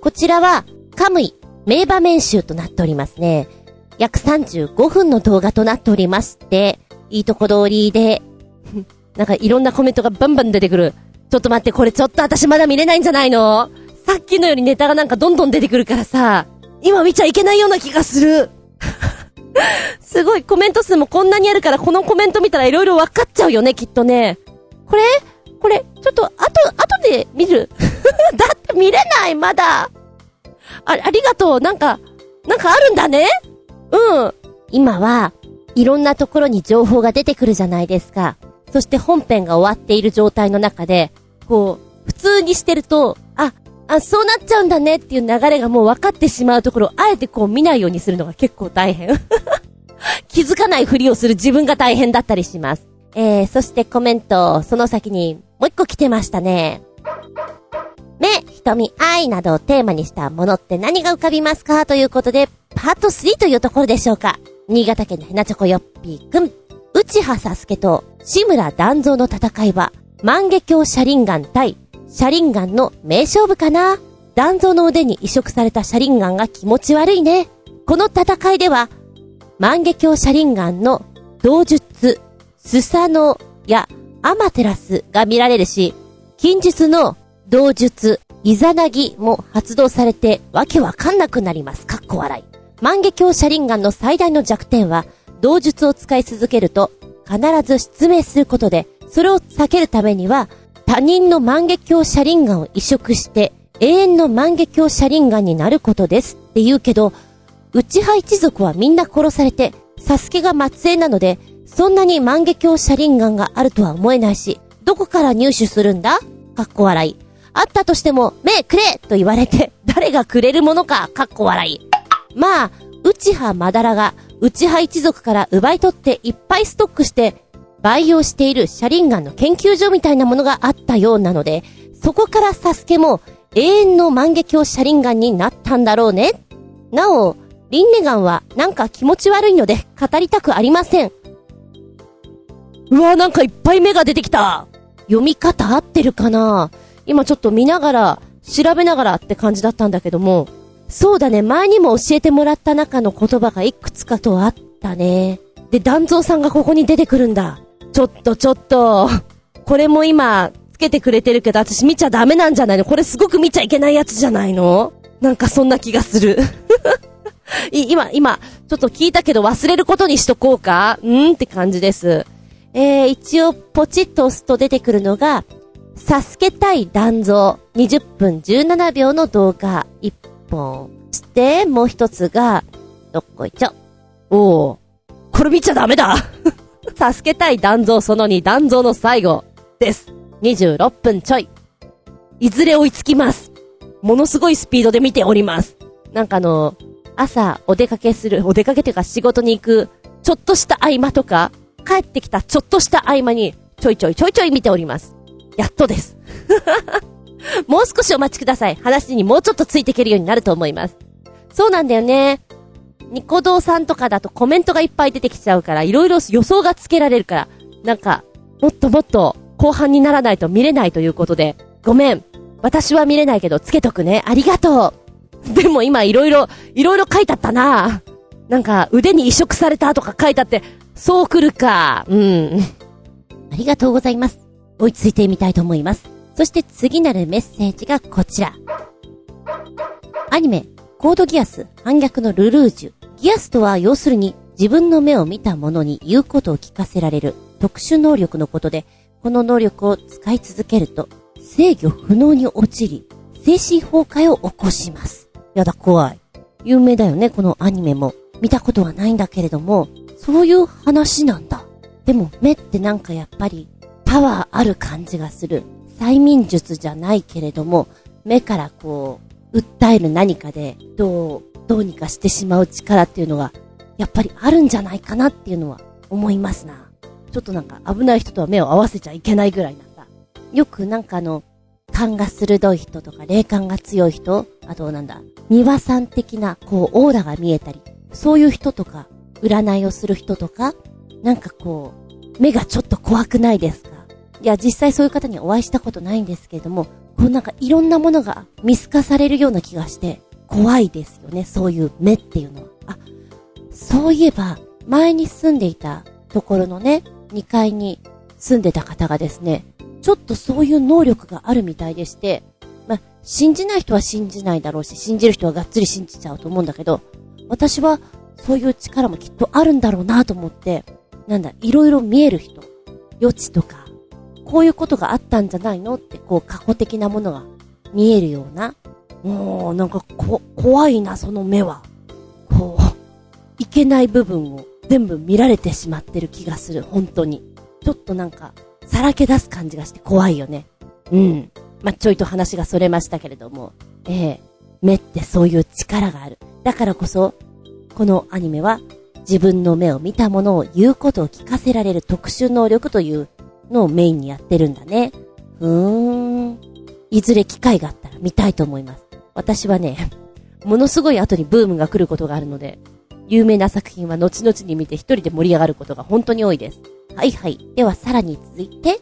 こちらは、カムイ、名場面集となっておりますね。約35分の動画となっておりまして、いいとこ通りで、なんかいろんなコメントがバンバン出てくる。ちょっと待って、これちょっと私まだ見れないんじゃないの？さっきのよりネタがなんかどんどん出てくるからさ、今見ちゃいけないような気がする。すごい、コメント数もこんなにあるから、このコメント見たらいろいろ分かっちゃうよね、きっとね。これ？これ、ちょっと、あと、後で見る？だって見れない、まだ。あ、ありがとう。なんか、なんかあるんだねうん。今は、いろんなところに情報が出てくるじゃないですか。そして本編が終わっている状態の中で、こう、普通にしてると、あ、あ、そうなっちゃうんだねっていう流れがもう分かってしまうところを、あえてこう見ないようにするのが結構大変。気づかないふりをする自分が大変だったりします。えー、そしてコメント、その先にもう一個来てましたね。目、瞳、愛などをテーマにしたものって何が浮かびますか？ということで、パート3というところでしょうか。新潟県のヘナチョコヨッピーくん。内葉サスケと志村団蔵の戦いは、万華鏡車輪眼対車輪眼の名勝負かな？団蔵の腕に移植された車輪眼が気持ち悪いね。この戦いでは、万華鏡車輪眼の道術、スサノやアマテラスが見られるし、近日の道術、イザナギも発動されてわけわかんなくなります。かっこ笑い。万華鏡車輪ガンの最大の弱点は、同術を使い続けると、必ず失明することで、それを避けるためには、他人の万華鏡車輪ガンを移植して、永遠の万華鏡車輪ガンになることですって言うけど、内派一族はみんな殺されて、サスケが末裔なので、そんなに万華鏡車輪ガンがあるとは思えないし、どこから入手するんだ？かっこ笑い。あったとしても、目くれと言われて、誰がくれるものか？かっこ笑い。まあ、内派まだらが、内派一族から奪い取っていっぱいストックして、培養している車輪ガンの研究所みたいなものがあったようなので、そこからサスケも永遠の万華鏡車輪ガンになったんだろうね。なお、リンネガンはなんか気持ち悪いので語りたくありません。うわ、なんかいっぱい目が出てきた。読み方合ってるかな今ちょっと見ながら、調べながらって感じだったんだけども、そうだね、前にも教えてもらった中の言葉がいくつかとあったね。で、団蔵さんがここに出てくるんだ。ちょっとちょっと、これも今、つけてくれてるけど、私見ちゃダメなんじゃないの？これすごく見ちゃいけないやつじゃないの？なんかそんな気がする。今、今、ちょっと聞いたけど忘れることにしとこうか？ん？って感じです。えー、一応、ポチッと押すと出てくるのが、サスケ対断蔵、20分17秒の動画1本。して、もう一つが、どっこいちょ。おー。これ見ちゃダメだサスケ対断蔵その2、断蔵の最後です。26分ちょい。いずれ追いつきます。ものすごいスピードで見ております。なんかあの、朝お出かけする、お出かけというか仕事に行く、ちょっとした合間とか、帰ってきたちょっとした合間に、ちょいちょいちょいちょい見ております。やっとです。もう少しお待ちください。話にもうちょっとついていけるようになると思います。そうなんだよね。ニコ動さんとかだとコメントがいっぱい出てきちゃうから、いろいろ予想がつけられるから、なんか、もっともっと後半にならないと見れないということで、ごめん。私は見れないけど、つけとくね。ありがとう。でも今いろいろ、いろいろ書いてあったな。なんか、腕に移植されたとか書いてあって、そう来るか。うん。ありがとうございます。追いついてみたいと思います。そして次なるメッセージがこちら。アニメ、コードギアス、反逆のルルージュ。ギアスとは要するに自分の目を見た者に言うことを聞かせられる特殊能力のことで、この能力を使い続けると制御不能に陥り、精神崩壊を起こします。やだ、怖い。有名だよね、このアニメも。見たことはないんだけれども、そういう話なんだ。でも目ってなんかやっぱりパワーある感じがする。催眠術じゃないけれども、目からこう、訴える何かで、どう、どうにかしてしまう力っていうのが、やっぱりあるんじゃないかなっていうのは思いますな。ちょっとなんか危ない人とは目を合わせちゃいけないぐらいなさ。よくなんかあの、感が鋭い人とか、霊感が強い人、あとなんだ、庭さん的な、こう、オーラが見えたり、そういう人とか、占いをする人とか、なんかこう、目がちょっと怖くないですか？いや、実際そういう方にお会いしたことないんですけれども、こうなんかいろんなものが見透かされるような気がして、怖いですよね、そういう目っていうのは。あ、そういえば、前に住んでいたところのね、2階に住んでた方がですね、ちょっとそういう能力があるみたいでして、ま、信じない人は信じないだろうし、信じる人はがっつり信じちゃうと思うんだけど、私はそういう力もきっとあるんだろうなと思って、なんだ、いろいろ見える人、予知とか、こういうことがあったんじゃないのって、こう、過去的なものが見えるような。もう、なんか、こ、怖いな、その目は。こう、いけない部分を全部見られてしまってる気がする、本当に。ちょっとなんか、さらけ出す感じがして怖いよね。うん。まあ、ちょいと話がそれましたけれども、ええ目ってそういう力がある。だからこそ、このアニメは、自分の目を見たものを言うことを聞かせられる特殊能力というのをメインにやってるんだね。ふーん。いずれ機会があったら見たいと思います。私はね、ものすごい後にブームが来ることがあるので、有名な作品は後々に見て一人で盛り上がることが本当に多いです。はいはい。ではさらに続いて、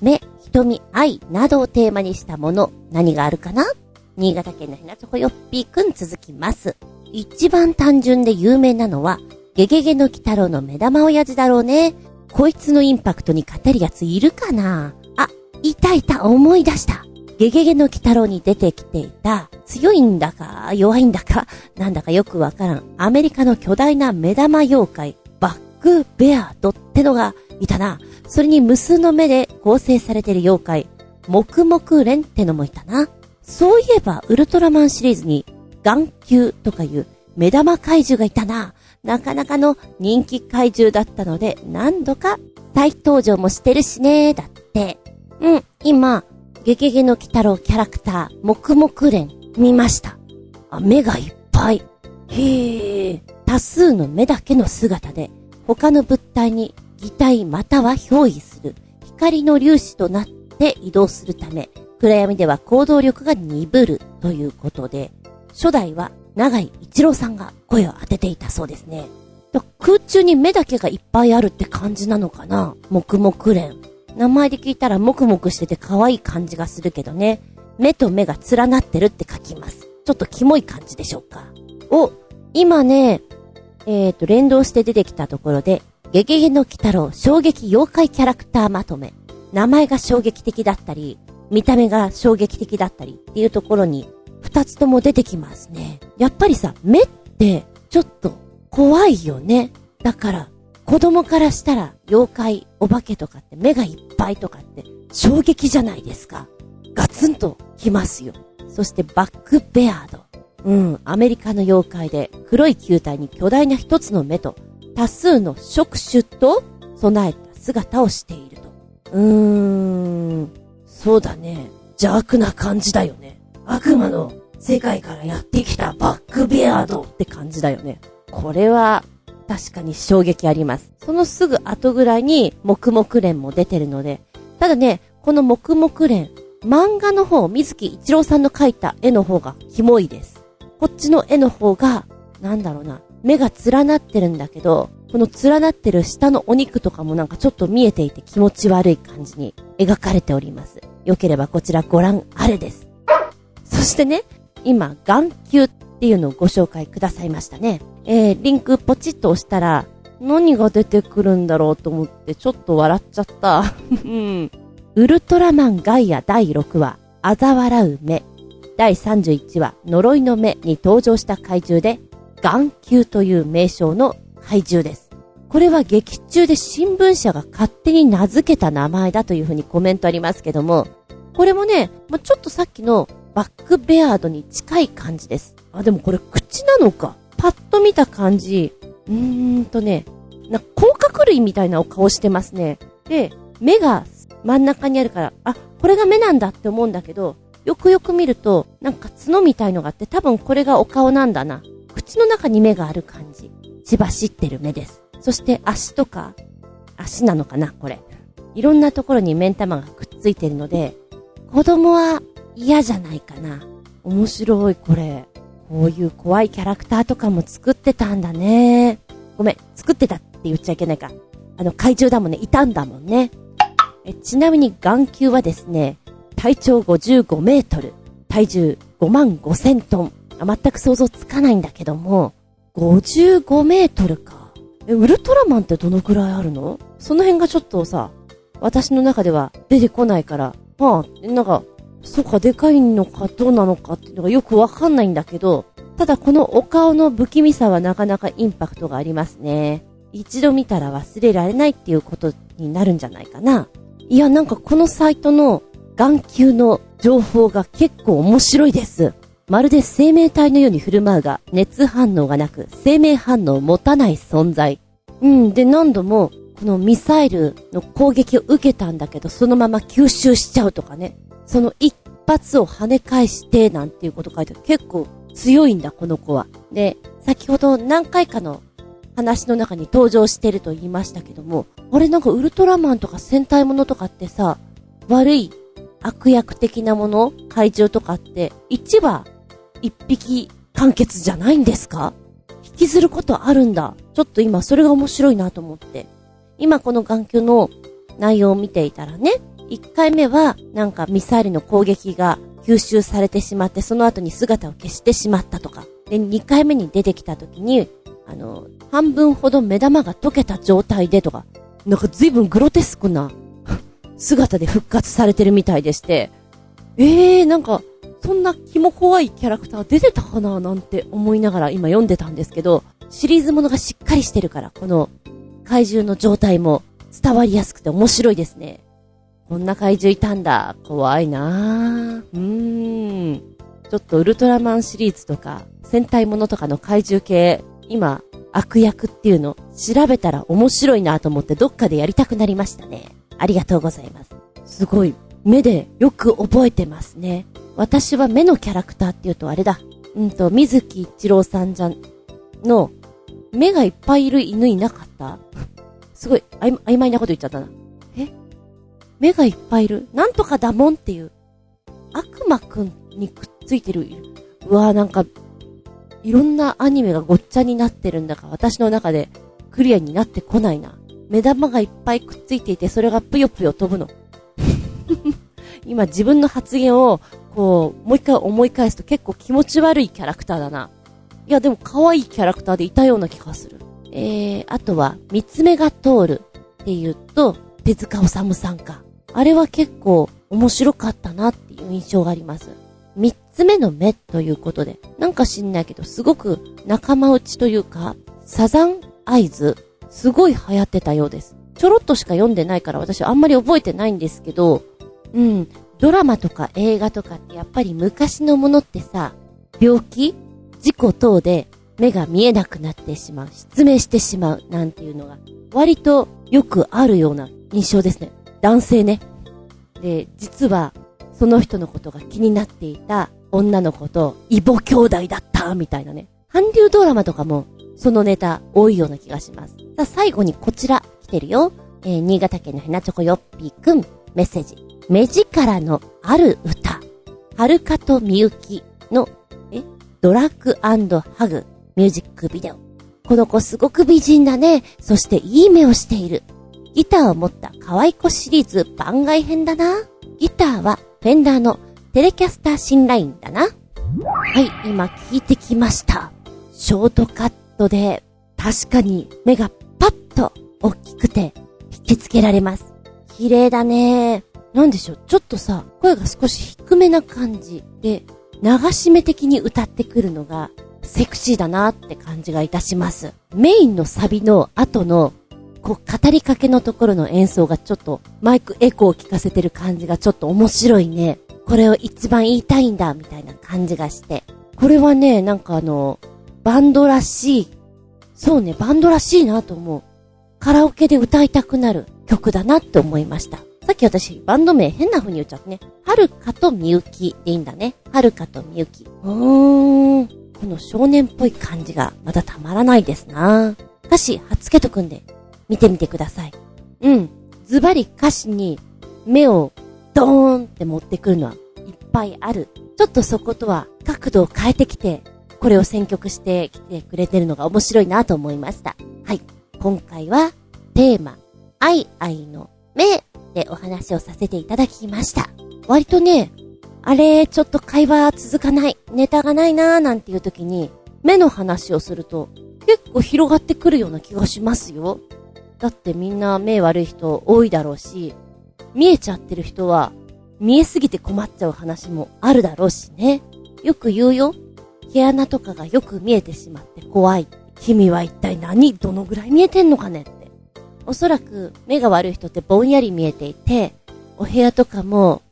目、瞳、愛などをテーマにしたもの、何があるかな？新潟県のひなちょこよっぴーくん続きます。一番単純で有名なのは、ゲゲゲの鬼太郎の目玉親父だろうね。こいつのインパクトに勝てるやついるかなあ、いたいた、思い出した。ゲゲゲの鬼太郎に出てきていた、強いんだか、弱いんだか、なんだかよくわからん、アメリカの巨大な目玉妖怪、バックベアードってのがいたな。それに無数の目で構成されている妖怪、黙々連ってのもいたな。そういえば、ウルトラマンシリーズに、眼球とかいう目玉怪獣がいたな。なかなかの人気怪獣だったので、何度か再登場もしてるしねだって。うん、今、ゲゲゲの鬼太郎キャラクター、黙々連、見ました。あ、目がいっぱい。へえ、多数の目だけの姿で、他の物体に擬態または憑依する、光の粒子となって移動するため、暗闇では行動力が鈍るということで、初代は長井一郎さんが声を当てていたそうですね。空中に目だけがいっぱいあるって感じなのかな？黙々連。名前で聞いたらもくもくしてて可愛い感じがするけどね。目と目が連なってるって書きます。ちょっとキモい感じでしょうか？お、今ね、えーと、連動して出てきたところで、ゲゲゲの鬼太郎衝撃妖怪キャラクターまとめ。名前が衝撃的だったり、見た目が衝撃的だったりっていうところに、二つとも出てきますね。やっぱりさ、目って、ちょっと、怖いよね。だから、子供からしたら、妖怪、お化けとかって目がいっぱいとかって、衝撃じゃないですか。ガツンときますよ。そして、バックベアード。うん、アメリカの妖怪で、黒い球体に巨大な一つの目と、多数の触手と備えた姿をしていると。うーん、そうだね。邪悪な感じだよね。悪魔の世界からやってきたバックベアードって感じだよね。これは、確かに衝撃あります。そのすぐ後ぐらいに、黙々連も出てるので、ただね、この黙々連、漫画の方、水木一郎さんの描いた絵の方がキモいです。こっちの絵の方が、なんだろうな、目が連なってるんだけど、この連なってる下のお肉とかもなんかちょっと見えていて気持ち悪い感じに描かれております。よければこちらご覧あれです。そしてね、今、眼球っていうのをご紹介くださいましたね。えー、リンクポチッと押したら、何が出てくるんだろうと思ってちょっと笑っちゃった。うん。ウルトラマンガイア第6話、嘲笑う目。第31話、呪いの目に登場した怪獣で、眼球という名称の怪獣です。これは劇中で新聞社が勝手に名付けた名前だというふうにコメントありますけども、これもね、まあ、ちょっとさっきのバックベアードに近い感じです。あ、でもこれ口なのか。パッと見た感じ、うーんとね、な、甲殻類みたいなお顔してますね。で、目が真ん中にあるから、あ、これが目なんだって思うんだけど、よくよく見ると、なんか角みたいのがあって、多分これがお顔なんだな。口の中に目がある感じ。血走ってる目です。そして足とか、足なのかな、これ。いろんなところに目ん玉がくっついてるので、子供は嫌じゃないかな。面白い、これ。こういう怖いキャラクターとかも作ってたんだね。ごめん、作ってたって言っちゃいけないか。あの、怪獣だもんね、いたんだもんね。えちなみに眼球はですね、体長55メートル、体重5万5千トン。あ全く想像つかないんだけども、55メートルか。え、ウルトラマンってどのくらいあるの？その辺がちょっとさ、私の中では出てこないから、まあ、なんか、そうか、でかいのかどうなのかっていうのがよくわかんないんだけど、ただこのお顔の不気味さはなかなかインパクトがありますね。一度見たら忘れられないっていうことになるんじゃないかな。いや、なんかこのサイトの眼球の情報が結構面白いです。まるで生命体のように振る舞うが、熱反応がなく、生命反応を持たない存在。うん、で何度も、このミサイルの攻撃を受けたんだけど、そのまま吸収しちゃうとかね。その一発を跳ね返して、なんていうこと書いてある。結構強いんだ、この子は。で、先ほど何回かの話の中に登場してると言いましたけども、あれなんかウルトラマンとか戦隊ものとかってさ、悪い悪役的なもの怪獣とかって、1話1匹完結じゃないんですか？引きずることあるんだ。ちょっと今それが面白いなと思って。今この眼球の内容を見ていたらね、1回目はなんかミサイルの攻撃が吸収されてしまってその後に姿を消してしまったとか。で、2回目に出てきた時に、あの、半分ほど目玉が溶けた状態でとか、なんか随分グロテスクな 姿で復活されてるみたいでして、ええー、なんか、そんな気も怖いキャラクター出てたかななんて思いながら今読んでたんですけど、シリーズものがしっかりしてるから、この怪獣の状態も伝わりやすくて面白いですね。こんな怪獣いたんだ。怖いなぁ。うーん。ちょっとウルトラマンシリーズとか、戦隊ものとかの怪獣系、今、悪役っていうの調べたら面白いなと思ってどっかでやりたくなりましたね。ありがとうございます。すごい、目でよく覚えてますね。私は目のキャラクターっていうとあれだ。うんと、水木一郎さんじゃん、の、目がいっぱいいる犬いなかった？すごい、曖昧なこと言っちゃったな。え？目がいっぱいいる？なんとかだもんっていう、悪魔くんにくっついてる。うわぁ、なんか、いろんなアニメがごっちゃになってるんだから私の中でクリアになってこないな。目玉がいっぱいくっついていて、それがぷよぷよ飛ぶの。今自分の発言を、こう、もう一回思い返すと結構気持ち悪いキャラクターだな。いや、でも可愛いキャラクターでいたような気がする。えー、あとは、三つ目が通るっていうと、手塚治虫さんか。あれは結構面白かったなっていう印象があります。三つ目の目ということで、なんか知んないけど、すごく仲間内というか、サザンアイズ、すごい流行ってたようです。ちょろっとしか読んでないから私あんまり覚えてないんですけど、うん、ドラマとか映画とかってやっぱり昔のものってさ、病気事故等で目が見えなくなってしまう、失明してしまうなんていうのが、割とよくあるような印象ですね。男性ね。で、実は、その人のことが気になっていた女の子と、異母兄弟だったみたいなね。韓流ドラマとかも、そのネタ多いような気がします。さあ、最後にこちら来てるよ。えー、新潟県のヘナチョコヨッピーくん、メッセージ。目力のある歌。はるかとみゆき、ドラッグハグミュージックビデオ。この子すごく美人だね。そしていい目をしている。ギターを持った可愛い子シリーズ番外編だな。ギターはフェンダーのテレキャスター新ラインだな。はい、今聞いてきました。ショートカットで確かに目がパッと大きくて引きつけられます。綺麗だね。なんでしょう、ちょっとさ、声が少し低めな感じで、流し目的に歌ってくるのがセクシーだなって感じがいたします。メインのサビの後のこう、語りかけのところの演奏がちょっと、マイクエコーを聞かせてる感じがちょっと面白いね。これを一番言いたいんだ、みたいな感じがして。これはね、なんかあの、バンドらしい。そうね、バンドらしいなと思う。カラオケで歌いたくなる曲だなって思いました。さっき私、バンド名変な風に言っちゃってね。はるかとみゆきでいいんだね。はるかとみゆき。うーん。この少年っぽい感じがまだたまらないですな歌詞、はっつけとくんで、見てみてください。うん。ズバリ歌詞に目をドーンって持ってくるのはいっぱいある。ちょっとそことは角度を変えてきて、これを選曲してきてくれてるのが面白いなと思いました。はい。今回はテーマ、アイアイの目でお話をさせていただきました。割とね、あれ、ちょっと会話続かない、ネタがないなーなんていう時に、目の話をすると、結構広がってくるような気がしますよ。だってみんな目悪い人多いだろうし、見えちゃってる人は、見えすぎて困っちゃう話もあるだろうしね。よく言うよ。毛穴とかがよく見えてしまって怖い。君は一体何どのぐらい見えてんのかねって。おそらく目が悪い人ってぼんやり見えていて、お部屋とかも、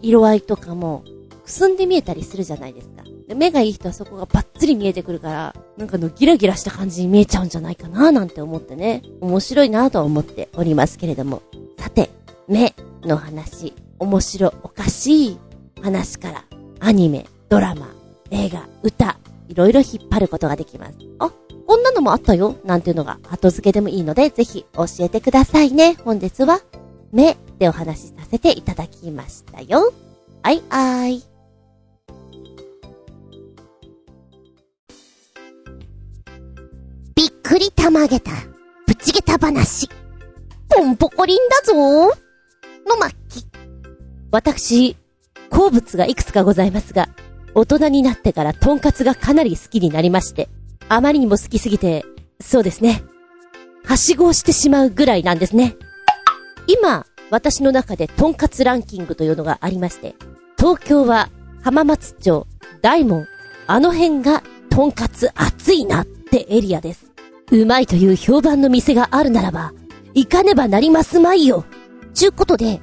色合いとかも、くすんで見えたりするじゃないですか。で目がいい人はそこがバッツリ見えてくるから、なんかのギラギラした感じに見えちゃうんじゃないかななんて思ってね、面白いなとは思っておりますけれども。さて、目の話、面白おかしい話から、アニメ、ドラマ、映画、歌、いろいろ引っ張ることができます。あ、こんなのもあったよなんていうのが後付けでもいいので、ぜひ教えてくださいね。本日は、目でお話しさせていただきましたよ。あいあい。びっくりたまげた、ぶちげた話。ポンポコリンだぞの巻き。私、好物がいくつかございますが、大人になってからトンカツがかなり好きになりまして、あまりにも好きすぎて、そうですね。はしごをしてしまうぐらいなんですね。今、私の中でトンカツランキングというのがありまして、東京は浜松町、大門、あの辺がトンカツ熱いなってエリアです。うまいという評判の店があるならば、行かねばなりますまいよ。ちゅうことで、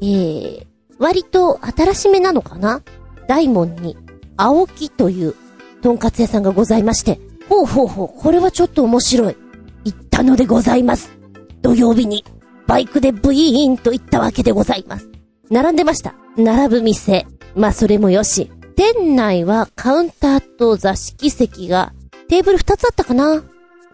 えー、割と新しめなのかな大門に、青木という、とんかつ屋さんがございまして、ほうほうほう、これはちょっと面白い。行ったのでございます。土曜日に、バイクでブイーンと行ったわけでございます。並んでました。並ぶ店。まあ、それもよし。店内はカウンターと座敷席がテーブル2つあったかな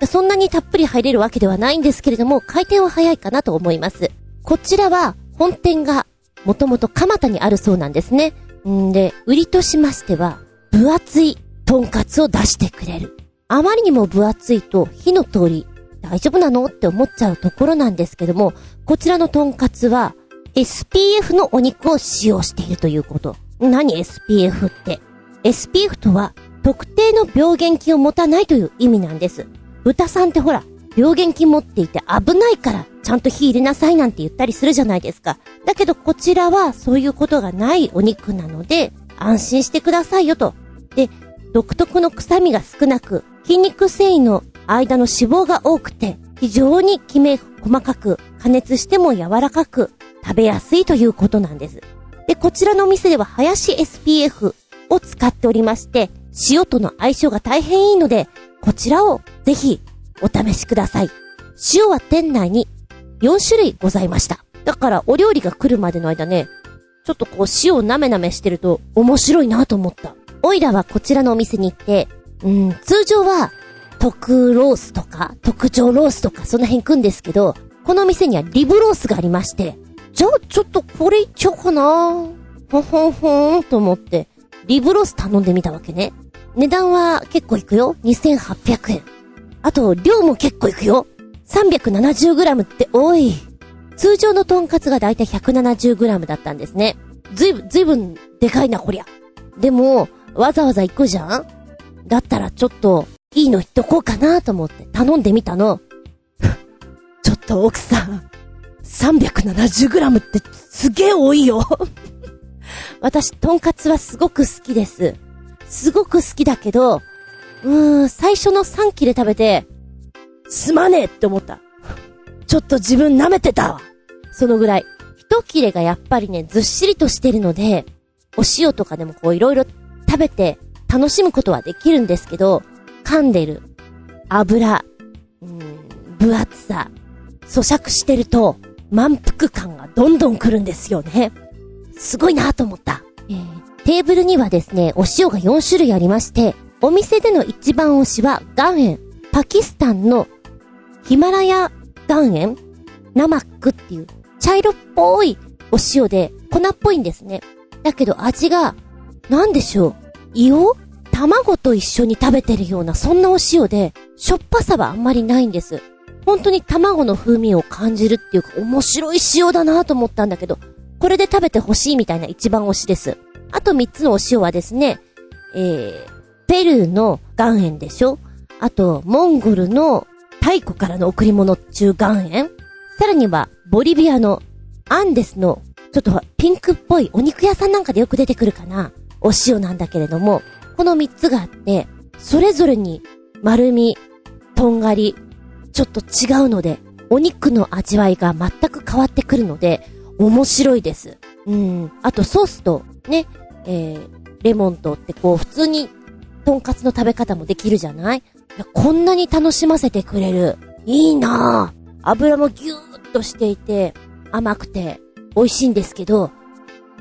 そんなにたっぷり入れるわけではないんですけれども、回転は早いかなと思います。こちらは本店がもともと蒲田にあるそうなんですね。んで、売りとしましては、分厚いトンカツを出してくれる。あまりにも分厚いと火の通り大丈夫なの？って思っちゃうところなんですけども、こちらのトンカツは SPF のお肉を使用しているということ。何 SPF って？SPF とは特定の病原菌を持たないという意味なんです。豚さんってほら、病原菌持っていて危ないから、ちゃんと火入れなさいなんて言ったりするじゃないですか。だけどこちらはそういうことがないお肉なので、安心してくださいよと。で、独特の臭みが少なく、筋肉繊維の間の脂肪が多くて、非常にきめ細かく、加熱しても柔らかく、食べやすいということなんです。で、こちらのお店では、林 SPF を使っておりまして、塩との相性が大変いいので、こちらをぜひお試しください。塩は店内に4種類ございました。だからお料理が来るまでの間ね、ちょっとこう塩をなめなめしてると面白いなと思った。オイラはこちらのお店に行って、うん、通常は特ロースとか特上ロースとかその辺行くんですけど、このお店にはリブロースがありまして、じゃあちょっとこれいっちゃおうかなほほんほんと思って、リブロース頼んでみたわけね。値段は結構いくよ。2800円。あと、量も結構いくよ。370g って多い。通常のトンカツがだいたい 170g だったんですね。ずいぶん、ずいぶんでかいな、こりゃ。でも、わざわざ行くじゃん？だったらちょっと、いいの言っとこうかなと思って頼んでみたの。ちょっと奥さん、370g ってすげえ多いよ 私、トンカツはすごく好きです。すごく好きだけど、うーん、最初の3切れ食べて、すまねえって思った。ちょっと自分舐めてたわ。そのぐらい。一切れがやっぱりね、ずっしりとしてるので、お塩とかでもこういろいろ食べて楽しむことはできるんですけど、噛んでる油、うん、分厚さ、咀嚼してると満腹感がどんどん来るんですよね。すごいなと思った。えー、テーブルにはですね、お塩が4種類ありまして、お店での一番推しは岩塩。パキスタンのヒマラヤ岩塩ナマックっていう茶色っぽいお塩で粉っぽいんですね。だけど味が、なんでしょう。硫黄卵と一緒に食べてるようなそんなお塩で、しょっぱさはあんまりないんです。本当に卵の風味を感じるっていうか面白い塩だなと思ったんだけど、これで食べてほしいみたいな一番推しです。あと3つのお塩はですね、えー、ペルーの岩塩でしょ？あと、モンゴルの太古からの贈り物中岩塩さらには、ボリビアのアンデスの、ちょっとピンクっぽいお肉屋さんなんかでよく出てくるかなお塩なんだけれども、この3つがあって、それぞれに丸み、とんがり、ちょっと違うので、お肉の味わいが全く変わってくるので、面白いです。うん。あとソースと、ね、えー、レモンとってこう普通にとんかつの食べ方もできるじゃない、こんなに楽しませてくれる。いいなぁ。油もギューッとしていて、甘くて、美味しいんですけど、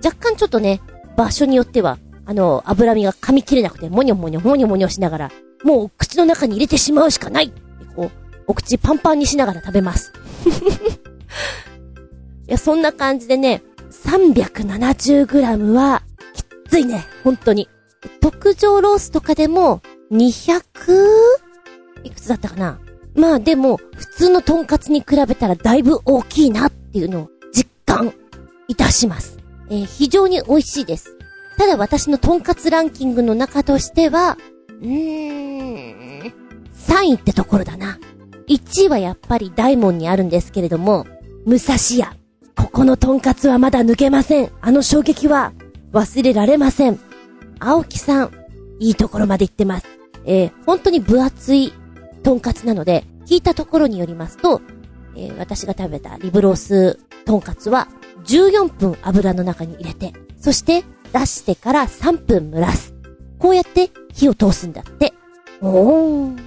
若干ちょっとね、場所によっては、あの、脂身が噛み切れなくて、もにょもにょもにょもにょしながら、もう口の中に入れてしまうしかないこう、お口パンパンにしながら食べます。いや、そんな感じでね、370g は、きついね、本当に。特上ロースとかでも、200? いくつだったかな？まあでも、普通のトンカツに比べたらだいぶ大きいなっていうのを実感いたします。えー、非常に美味しいです。ただ私のトンカツランキングの中としては、うーん、3位ってところだな。1位はやっぱり大門にあるんですけれども、武蔵屋。ここのトンカツはまだ抜けません。あの衝撃は忘れられません。青木さん、いいところまで行ってます。えー、本当に分厚いトンカツなので、聞いたところによりますと、えー、私が食べたリブローストンカツは14分油の中に入れて、そして出してから3分蒸らす。こうやって火を通すんだって。おー。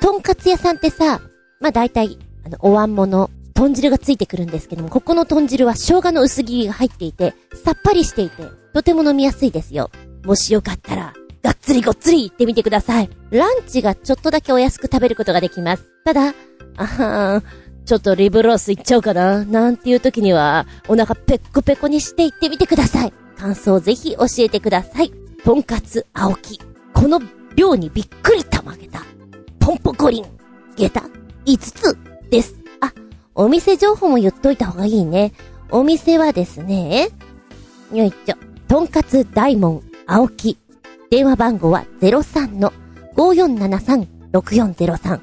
トンカツ屋さんってさ、まあ、大体、あの、お椀もの、豚汁がついてくるんですけども、ここの豚汁は生姜の薄切りが入っていて、さっぱりしていて、とても飲みやすいですよ。もしよかったら、がっつりごっつり行ってみてください。ランチがちょっとだけお安く食べることができます。ただ、あはーちょっとリブロース行っちゃおうかな、なんていう時には、お腹ペッコペコにして行ってみてください。感想ぜひ教えてください。とんかつ青木。この量にびっくりたまげた。ポンポコリン。下駄5つです。あ、お店情報も言っといた方がいいね。お店はですね、よいしょ。とんかつ大門青木。電話番号は03-5473-6403。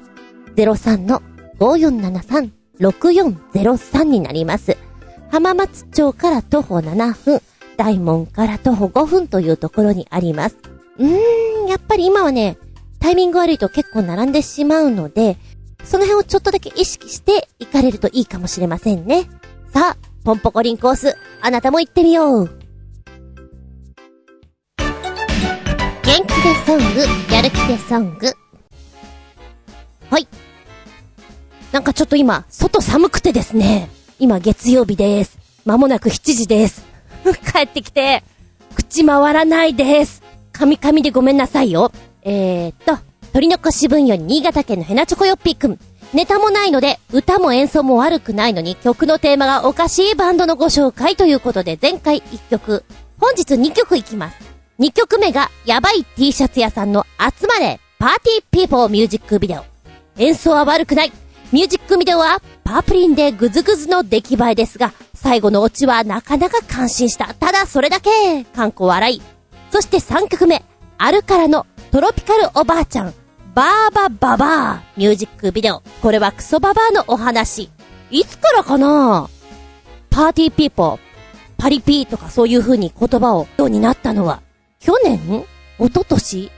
03-5473-6403になります。浜松町から徒歩7分、大門から徒歩5分というところにあります。うーん、やっぱり今はね、タイミング悪いと結構並んでしまうので、その辺をちょっとだけ意識して行かれるといいかもしれませんね。さあ、ポンポコリンコース、あなたも行ってみよう元気でソング、やる気でソング。はい。なんかちょっと今、外寒くてですね。今月曜日です。まもなく7時です。帰ってきて、口回らないです。カミカミでごめんなさいよ。えー、っと、取り残し分より新潟県のヘナチョコヨッピーくん。ネタもないので、歌も演奏も悪くないのに、曲のテーマがおかしいバンドのご紹介ということで、前回1曲、本日2曲いきます。2曲目が、やばい T シャツ屋さんの集まれ、パーティーピーポーミュージックビデオ。演奏は悪くない。ミュージックビデオは、パープリンでグズグズの出来栄えですが、最後のオチはなかなか感心した。ただそれだけ、観光笑い。そして3曲目、アルカラのトロピカルおばあちゃん、バーバババー、ミュージックビデオ。これはクソババアのお話。いつからかな？ party people、パリピーとかそういう風に言葉をようになったのは、去年？一昨年？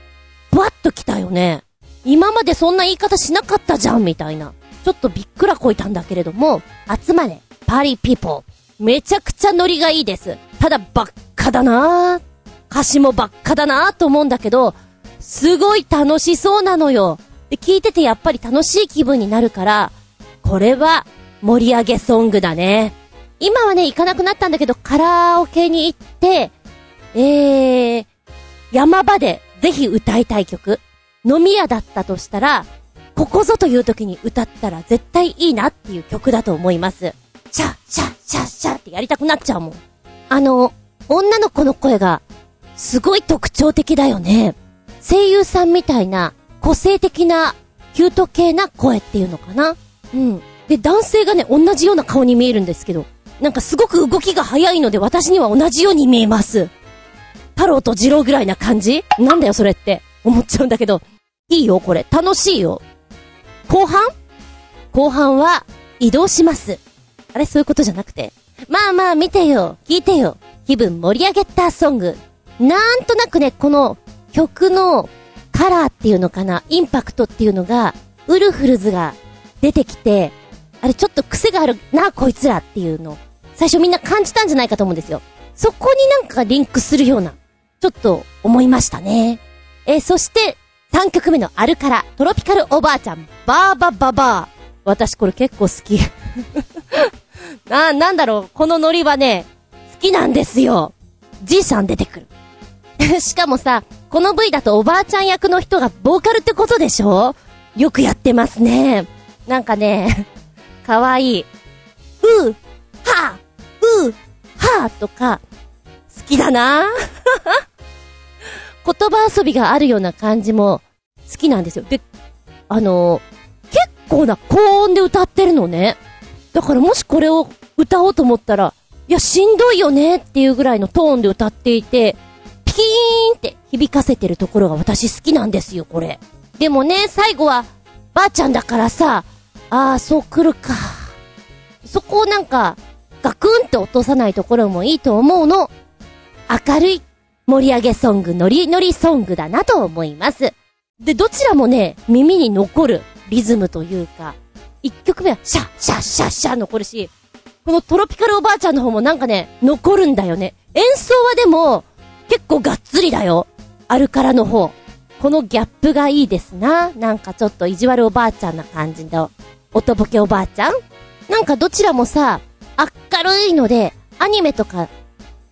バッと来たよね。今までそんな言い方しなかったじゃん、みたいな。ちょっとびっくらこいたんだけれども、集まれ、パリピーポー。めちゃくちゃノリがいいです。ただ、ばっかだなぁ歌詞もばっかだなぁと思うんだけど、すごい楽しそうなのよ。で、聞いててやっぱり楽しい気分になるから、これは盛り上げソングだね。今はね、行かなくなったんだけど、カラオケに行って、えー、山場でぜひ歌いたい曲。飲み屋だったとしたら、ここぞという時に歌ったら絶対いいなっていう曲だと思います。シャッシャッシャッシャッってやりたくなっちゃうもん。あの、女の子の声が、すごい特徴的だよね。声優さんみたいな、個性的な、キュート系な声っていうのかなうん。で、男性がね、同じような顔に見えるんですけど、なんかすごく動きが早いので私には同じように見えます。太郎と二郎ぐらいな感じ？なんだよそれって思っちゃうんだけど、いいよこれ。楽しいよ。後半？後半は移動します。あれ？そういうことじゃなくて。まあまあ見てよ。聞いてよ。気分盛り上げたソング。なんとなくね、この曲のカラーっていうのかな、インパクトっていうのが、ウルフルズが出てきて、あれちょっと癖があるな、こいつらっていうの、最初みんな感じたんじゃないかと思うんですよ。そこになんかリンクするような、ちょっと思いましたね。えそして、3曲目のアルカラ、トロピカルおばあちゃん、バーバババー。私これ結構好き。な、なんだろう、このノリはね、好きなんですよ。じいさん出てくる。しかもさ、この V だとおばあちゃん役の人がボーカルってことでしょ？よくやってますね。なんかね、かわいい。うー、はー、うー、はーとか、きだな 言葉遊びがあるような感じも好きなんですよ。で、あのー、結構な高音で歌ってるのね。だからもしこれを歌おうと思ったら、いや、しんどいよねっていうぐらいのトーンで歌っていて、ピキーンって響かせてるところが私好きなんですよ、これ。でもね、最後は、ばあちゃんだからさ、ああ、そう来るか。そこをなんか、ガクンって落とさないところもいいと思うの。明るい盛り上げソング、ノリノリソングだなと思います。で、どちらもね、耳に残るリズムというか、一曲目はシャッシャッシャッシャッ残るし、このトロピカルおばあちゃんの方もなんかね、残るんだよね。演奏はでも、結構がっつりだよ。あるからの方。このギャップがいいですな。なんかちょっと意地悪おばあちゃんな感じの、音ボケおばあちゃん？なんかどちらもさ、明るいので、アニメとか、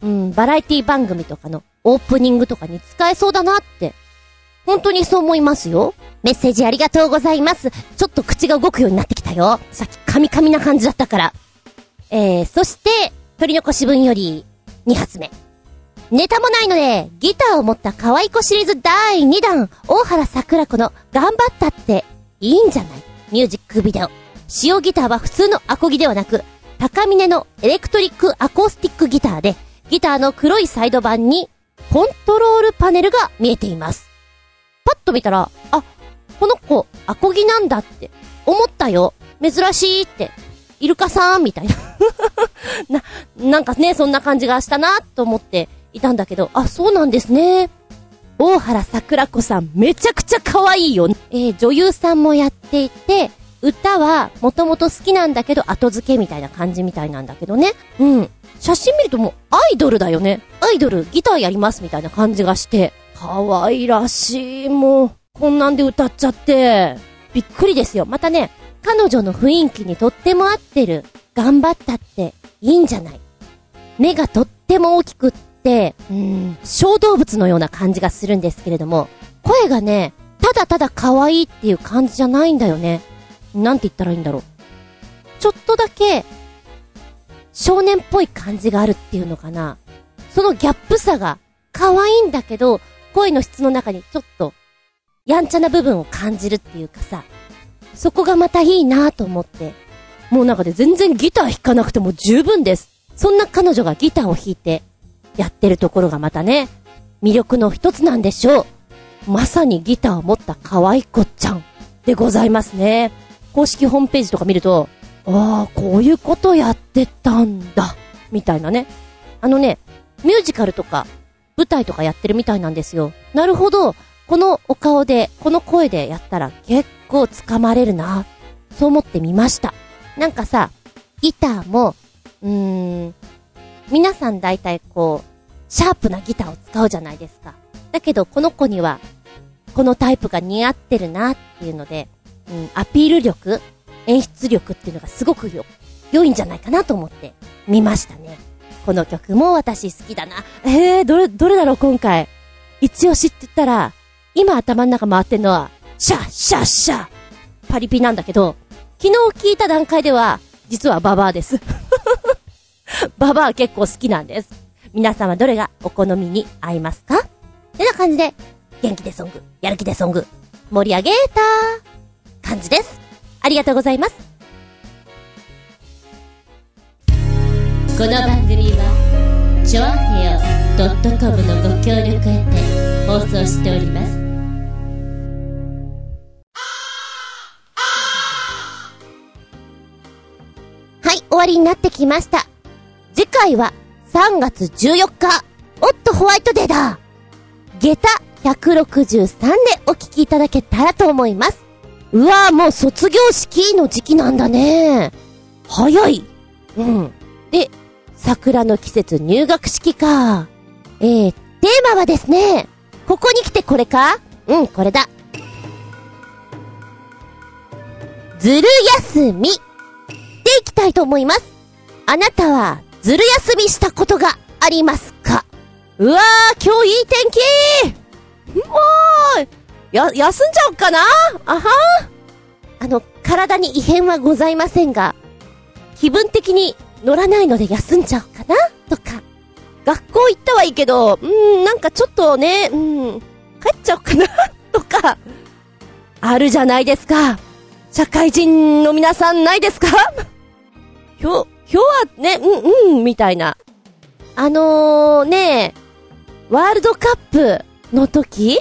うん、バラエティ番組とかのオープニングとかに使えそうだなって。本当にそう思いますよ。メッセージありがとうございます。ちょっと口が動くようになってきたよ。さっきカミカミな感じだったから。えー、そして、取り残し分より、2発目。ネタもないので、ギターを持った可愛い子シリーズ第2弾、大原桜子の頑張ったっていいんじゃない？ミュージックビデオ。使用ギターは普通のアコギではなく、高峰のエレクトリックアコースティックギターで、ギターの黒いサイド盤にコントロールパネルが見えています。パッと見たら、あ、この子、アコギなんだって思ったよ。珍しいって。イルカさんみたいな な、なんかね、そんな感じがしたなと思っていたんだけど、あ、そうなんですね。大原桜子さん、めちゃくちゃ可愛いよ。えー、女優さんもやっていて、歌はもともと好きなんだけど後付けみたいな感じみたいなんだけどね。うん。写真見るともうアイドルだよね。アイドル、ギターやりますみたいな感じがして。可愛らしい、もう。こんなんで歌っちゃって。びっくりですよ。またね、彼女の雰囲気にとっても合ってる。頑張ったっていいんじゃない。目がとっても大きくって、うん、小動物のような感じがするんですけれども、声がね、ただただ可愛いっていう感じじゃないんだよね。なんて言ったらいいんだろう。ちょっとだけ、少年っぽい感じがあるっていうのかな。そのギャップさが、可愛いんだけど、声の質の中にちょっと、やんちゃな部分を感じるっていうかさ、そこがまたいいなと思って、もうなんかで全然ギター弾かなくても十分です。そんな彼女がギターを弾いて、やってるところがまたね、魅力の一つなんでしょう。まさにギターを持った可愛い子ちゃんでございますね。公式ホームページとか見ると、ああ、こういうことやってたんだ、みたいなね。あのね、ミュージカルとか、舞台とかやってるみたいなんですよ。なるほど、このお顔で、この声でやったら結構掴まれるな。そう思ってみました。なんかさ、ギターも、うーん、皆さん大体こう、シャープなギターを使うじゃないですか。だけど、この子には、このタイプが似合ってるなっていうので、うん、アピール力、演出力っていうのがすごくよ、良いんじゃないかなと思って見ましたね。この曲も私好きだな。えー、どれ、どれだろう今回。一押しって言ったら、今頭の中回ってんのは、シャッシャッシャッパリピなんだけど、昨日聞いた段階では、実はババアです。ババア結構好きなんです。皆さんはどれがお好みに合いますか？てな感じで、元気でソング、やる気でソング、盛り上げた感じです。ありがとうございます。この番組は、ちょあへよ .com のご協力へて放送しております。はい、終わりになってきました。次回は3月14日、おっとホワイトデーだ下駄163でお聞きいただけたらと思います。うわぁ、もう卒業式の時期なんだね。早い。うん。で、桜の季節入学式か。えー、テーマはですね、ここに来てこれか？うん、これだ。ずる休み。でいきたいと思います。あなたは、ずる休みしたことがありますか？うわー、今日いい天気もう、や、休んじゃおっかな？あはあの、体に異変はございませんが、気分的に乗らないので休んじゃおうかな？とか。学校行ったはいいけど、うーん、なんかちょっとね、うん、帰っちゃおうかな？とか、あるじゃないですか。社会人の皆さんないですか？ひょ、ひょはね、うん、うん、みたいな。あのー、ねワールドカップの時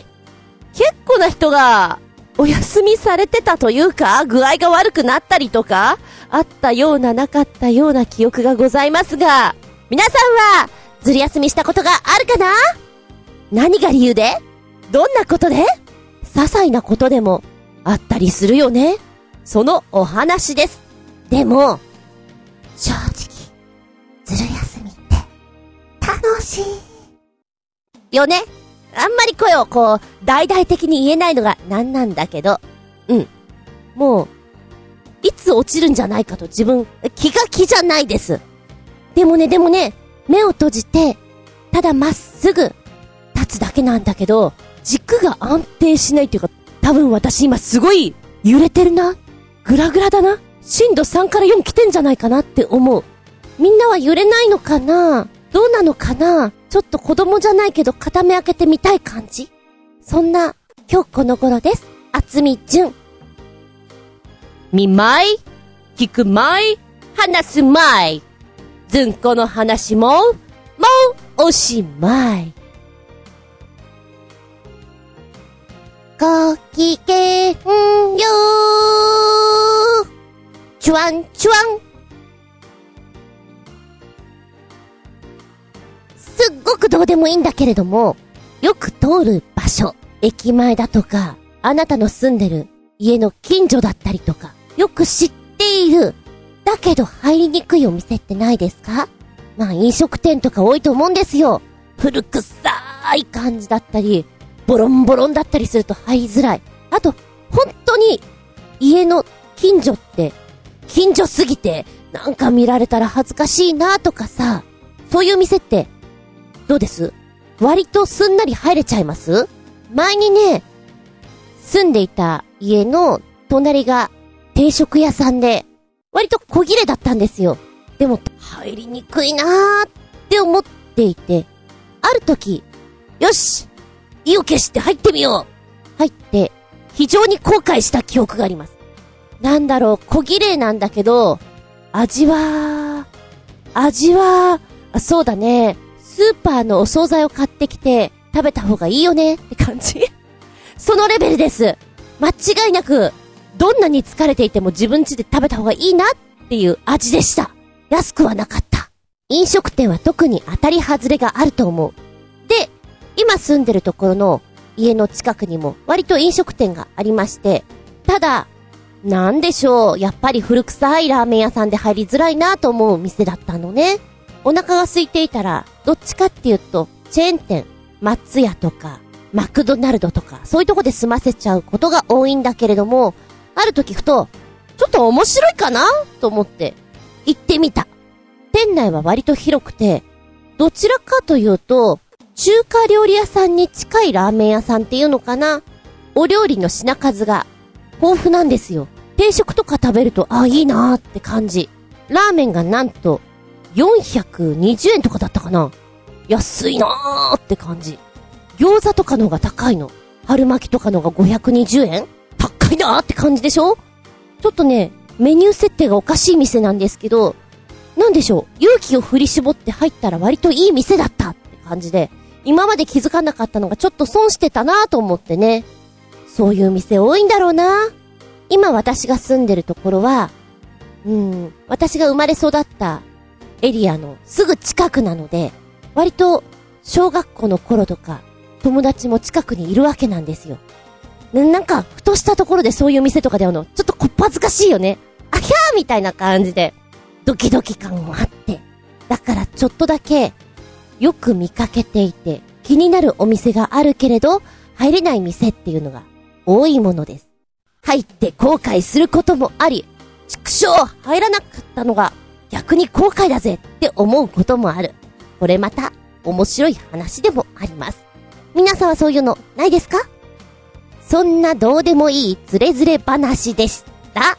結構な人がお休みされてたというか、具合が悪くなったりとか、あったようななかったような記憶がございますが、皆さんは、ずる休みしたことがあるかな？何が理由で？どんなことで？些細なことでもあったりするよね？そのお話です。でも、正直、ずる休みって、楽しい。よね？あんまり声をこう、大々的に言えないのがなんなんだけど、うん。もう、いつ落ちるんじゃないかと自分、気が気じゃないです。でもね、でもね、目を閉じて、ただまっすぐ立つだけなんだけど、軸が安定しないっていうか、多分私今すごい揺れてるな。グラグラだな。震度3から4来てんじゃないかなって思う。みんなは揺れないのかな？どうなのかな？ちょっと子供じゃないけど片目開けてみたい感じ？そんな、今日この頃です。あつみじゅん。見まい？聞くまい？話すまい？ずんこの話も、もうおしまい。ごきげんよう。チュワンチュワン。すっごくどうでもいいんだけれども、よく通る場所、駅前だとか、あなたの住んでる家の近所だったりとか、よく知っている、だけど入りにくいお店ってないですか？まあ飲食店とか多いと思うんですよ。古臭い感じだったり、ボロンボロンだったりすると入りづらい。あと、本当に家の近所って、近所すぎて、なんか見られたら恥ずかしいなとかさ、そういう店って、どうです？割とすんなり入れちゃいます？前にね、住んでいた家の隣が定食屋さんで、割と小切れだったんですよ。でも、入りにくいなーって思っていて、ある時、よし意を決して入ってみよう入って、非常に後悔した記憶があります。なんだろう、小綺麗なんだけど、味は、味は、そうだね、スーパーのお惣菜を買ってきて食べた方がいいよねって感じ そのレベルです。間違いなく、どんなに疲れていても自分家で食べた方がいいなっていう味でした。安くはなかった。飲食店は特に当たり外れがあると思う。で、今住んでるところの家の近くにも割と飲食店がありまして、ただ、なんでしょう、やっぱり古臭いラーメン屋さんで入りづらいなと思う店だったのね。お腹が空いていたら、どっちかっていうと、チェーン店、松屋とか、マクドナルドとか、そういうとこで済ませちゃうことが多いんだけれども、ある時ふと、ちょっと面白いかな？と思って、行ってみた。店内は割と広くて、どちらかというと、中華料理屋さんに近いラーメン屋さんっていうのかな？お料理の品数が豊富なんですよ。定食とか食べると、あ、いいなーって感じ。ラーメンがなんと、420円とかだったかな安いなーって感じ。餃子とかの方が高いの。春巻きとかのが520円高いなーって感じでしょ？ちょっとね、メニュー設定がおかしい店なんですけど、なんでしょう、勇気を振り絞って入ったら割といい店だったって感じで、今まで気づかなかったのがちょっと損してたなーと思ってね。そういう店多いんだろうな今私が住んでるところは、うん、私が生まれ育ったエリアのすぐ近くなので、割と小学校の頃とか友達も近くにいるわけなんですよ。ねなんか、ふとしたところでそういう店とかで会うの、ちょっとこっぱずかしいよね。あひゃーみたいな感じで、ドキドキ感もあって。だからちょっとだけ、よく見かけていて、気になるお店があるけれど、入れない店っていうのが多いものです。入って後悔することもあり、畜生入らなかったのが逆に後悔だぜって思うこともある。これまた面白い話でもあります。皆さんはそういうのないですか？そんなどうでもいいズレズレ話でした。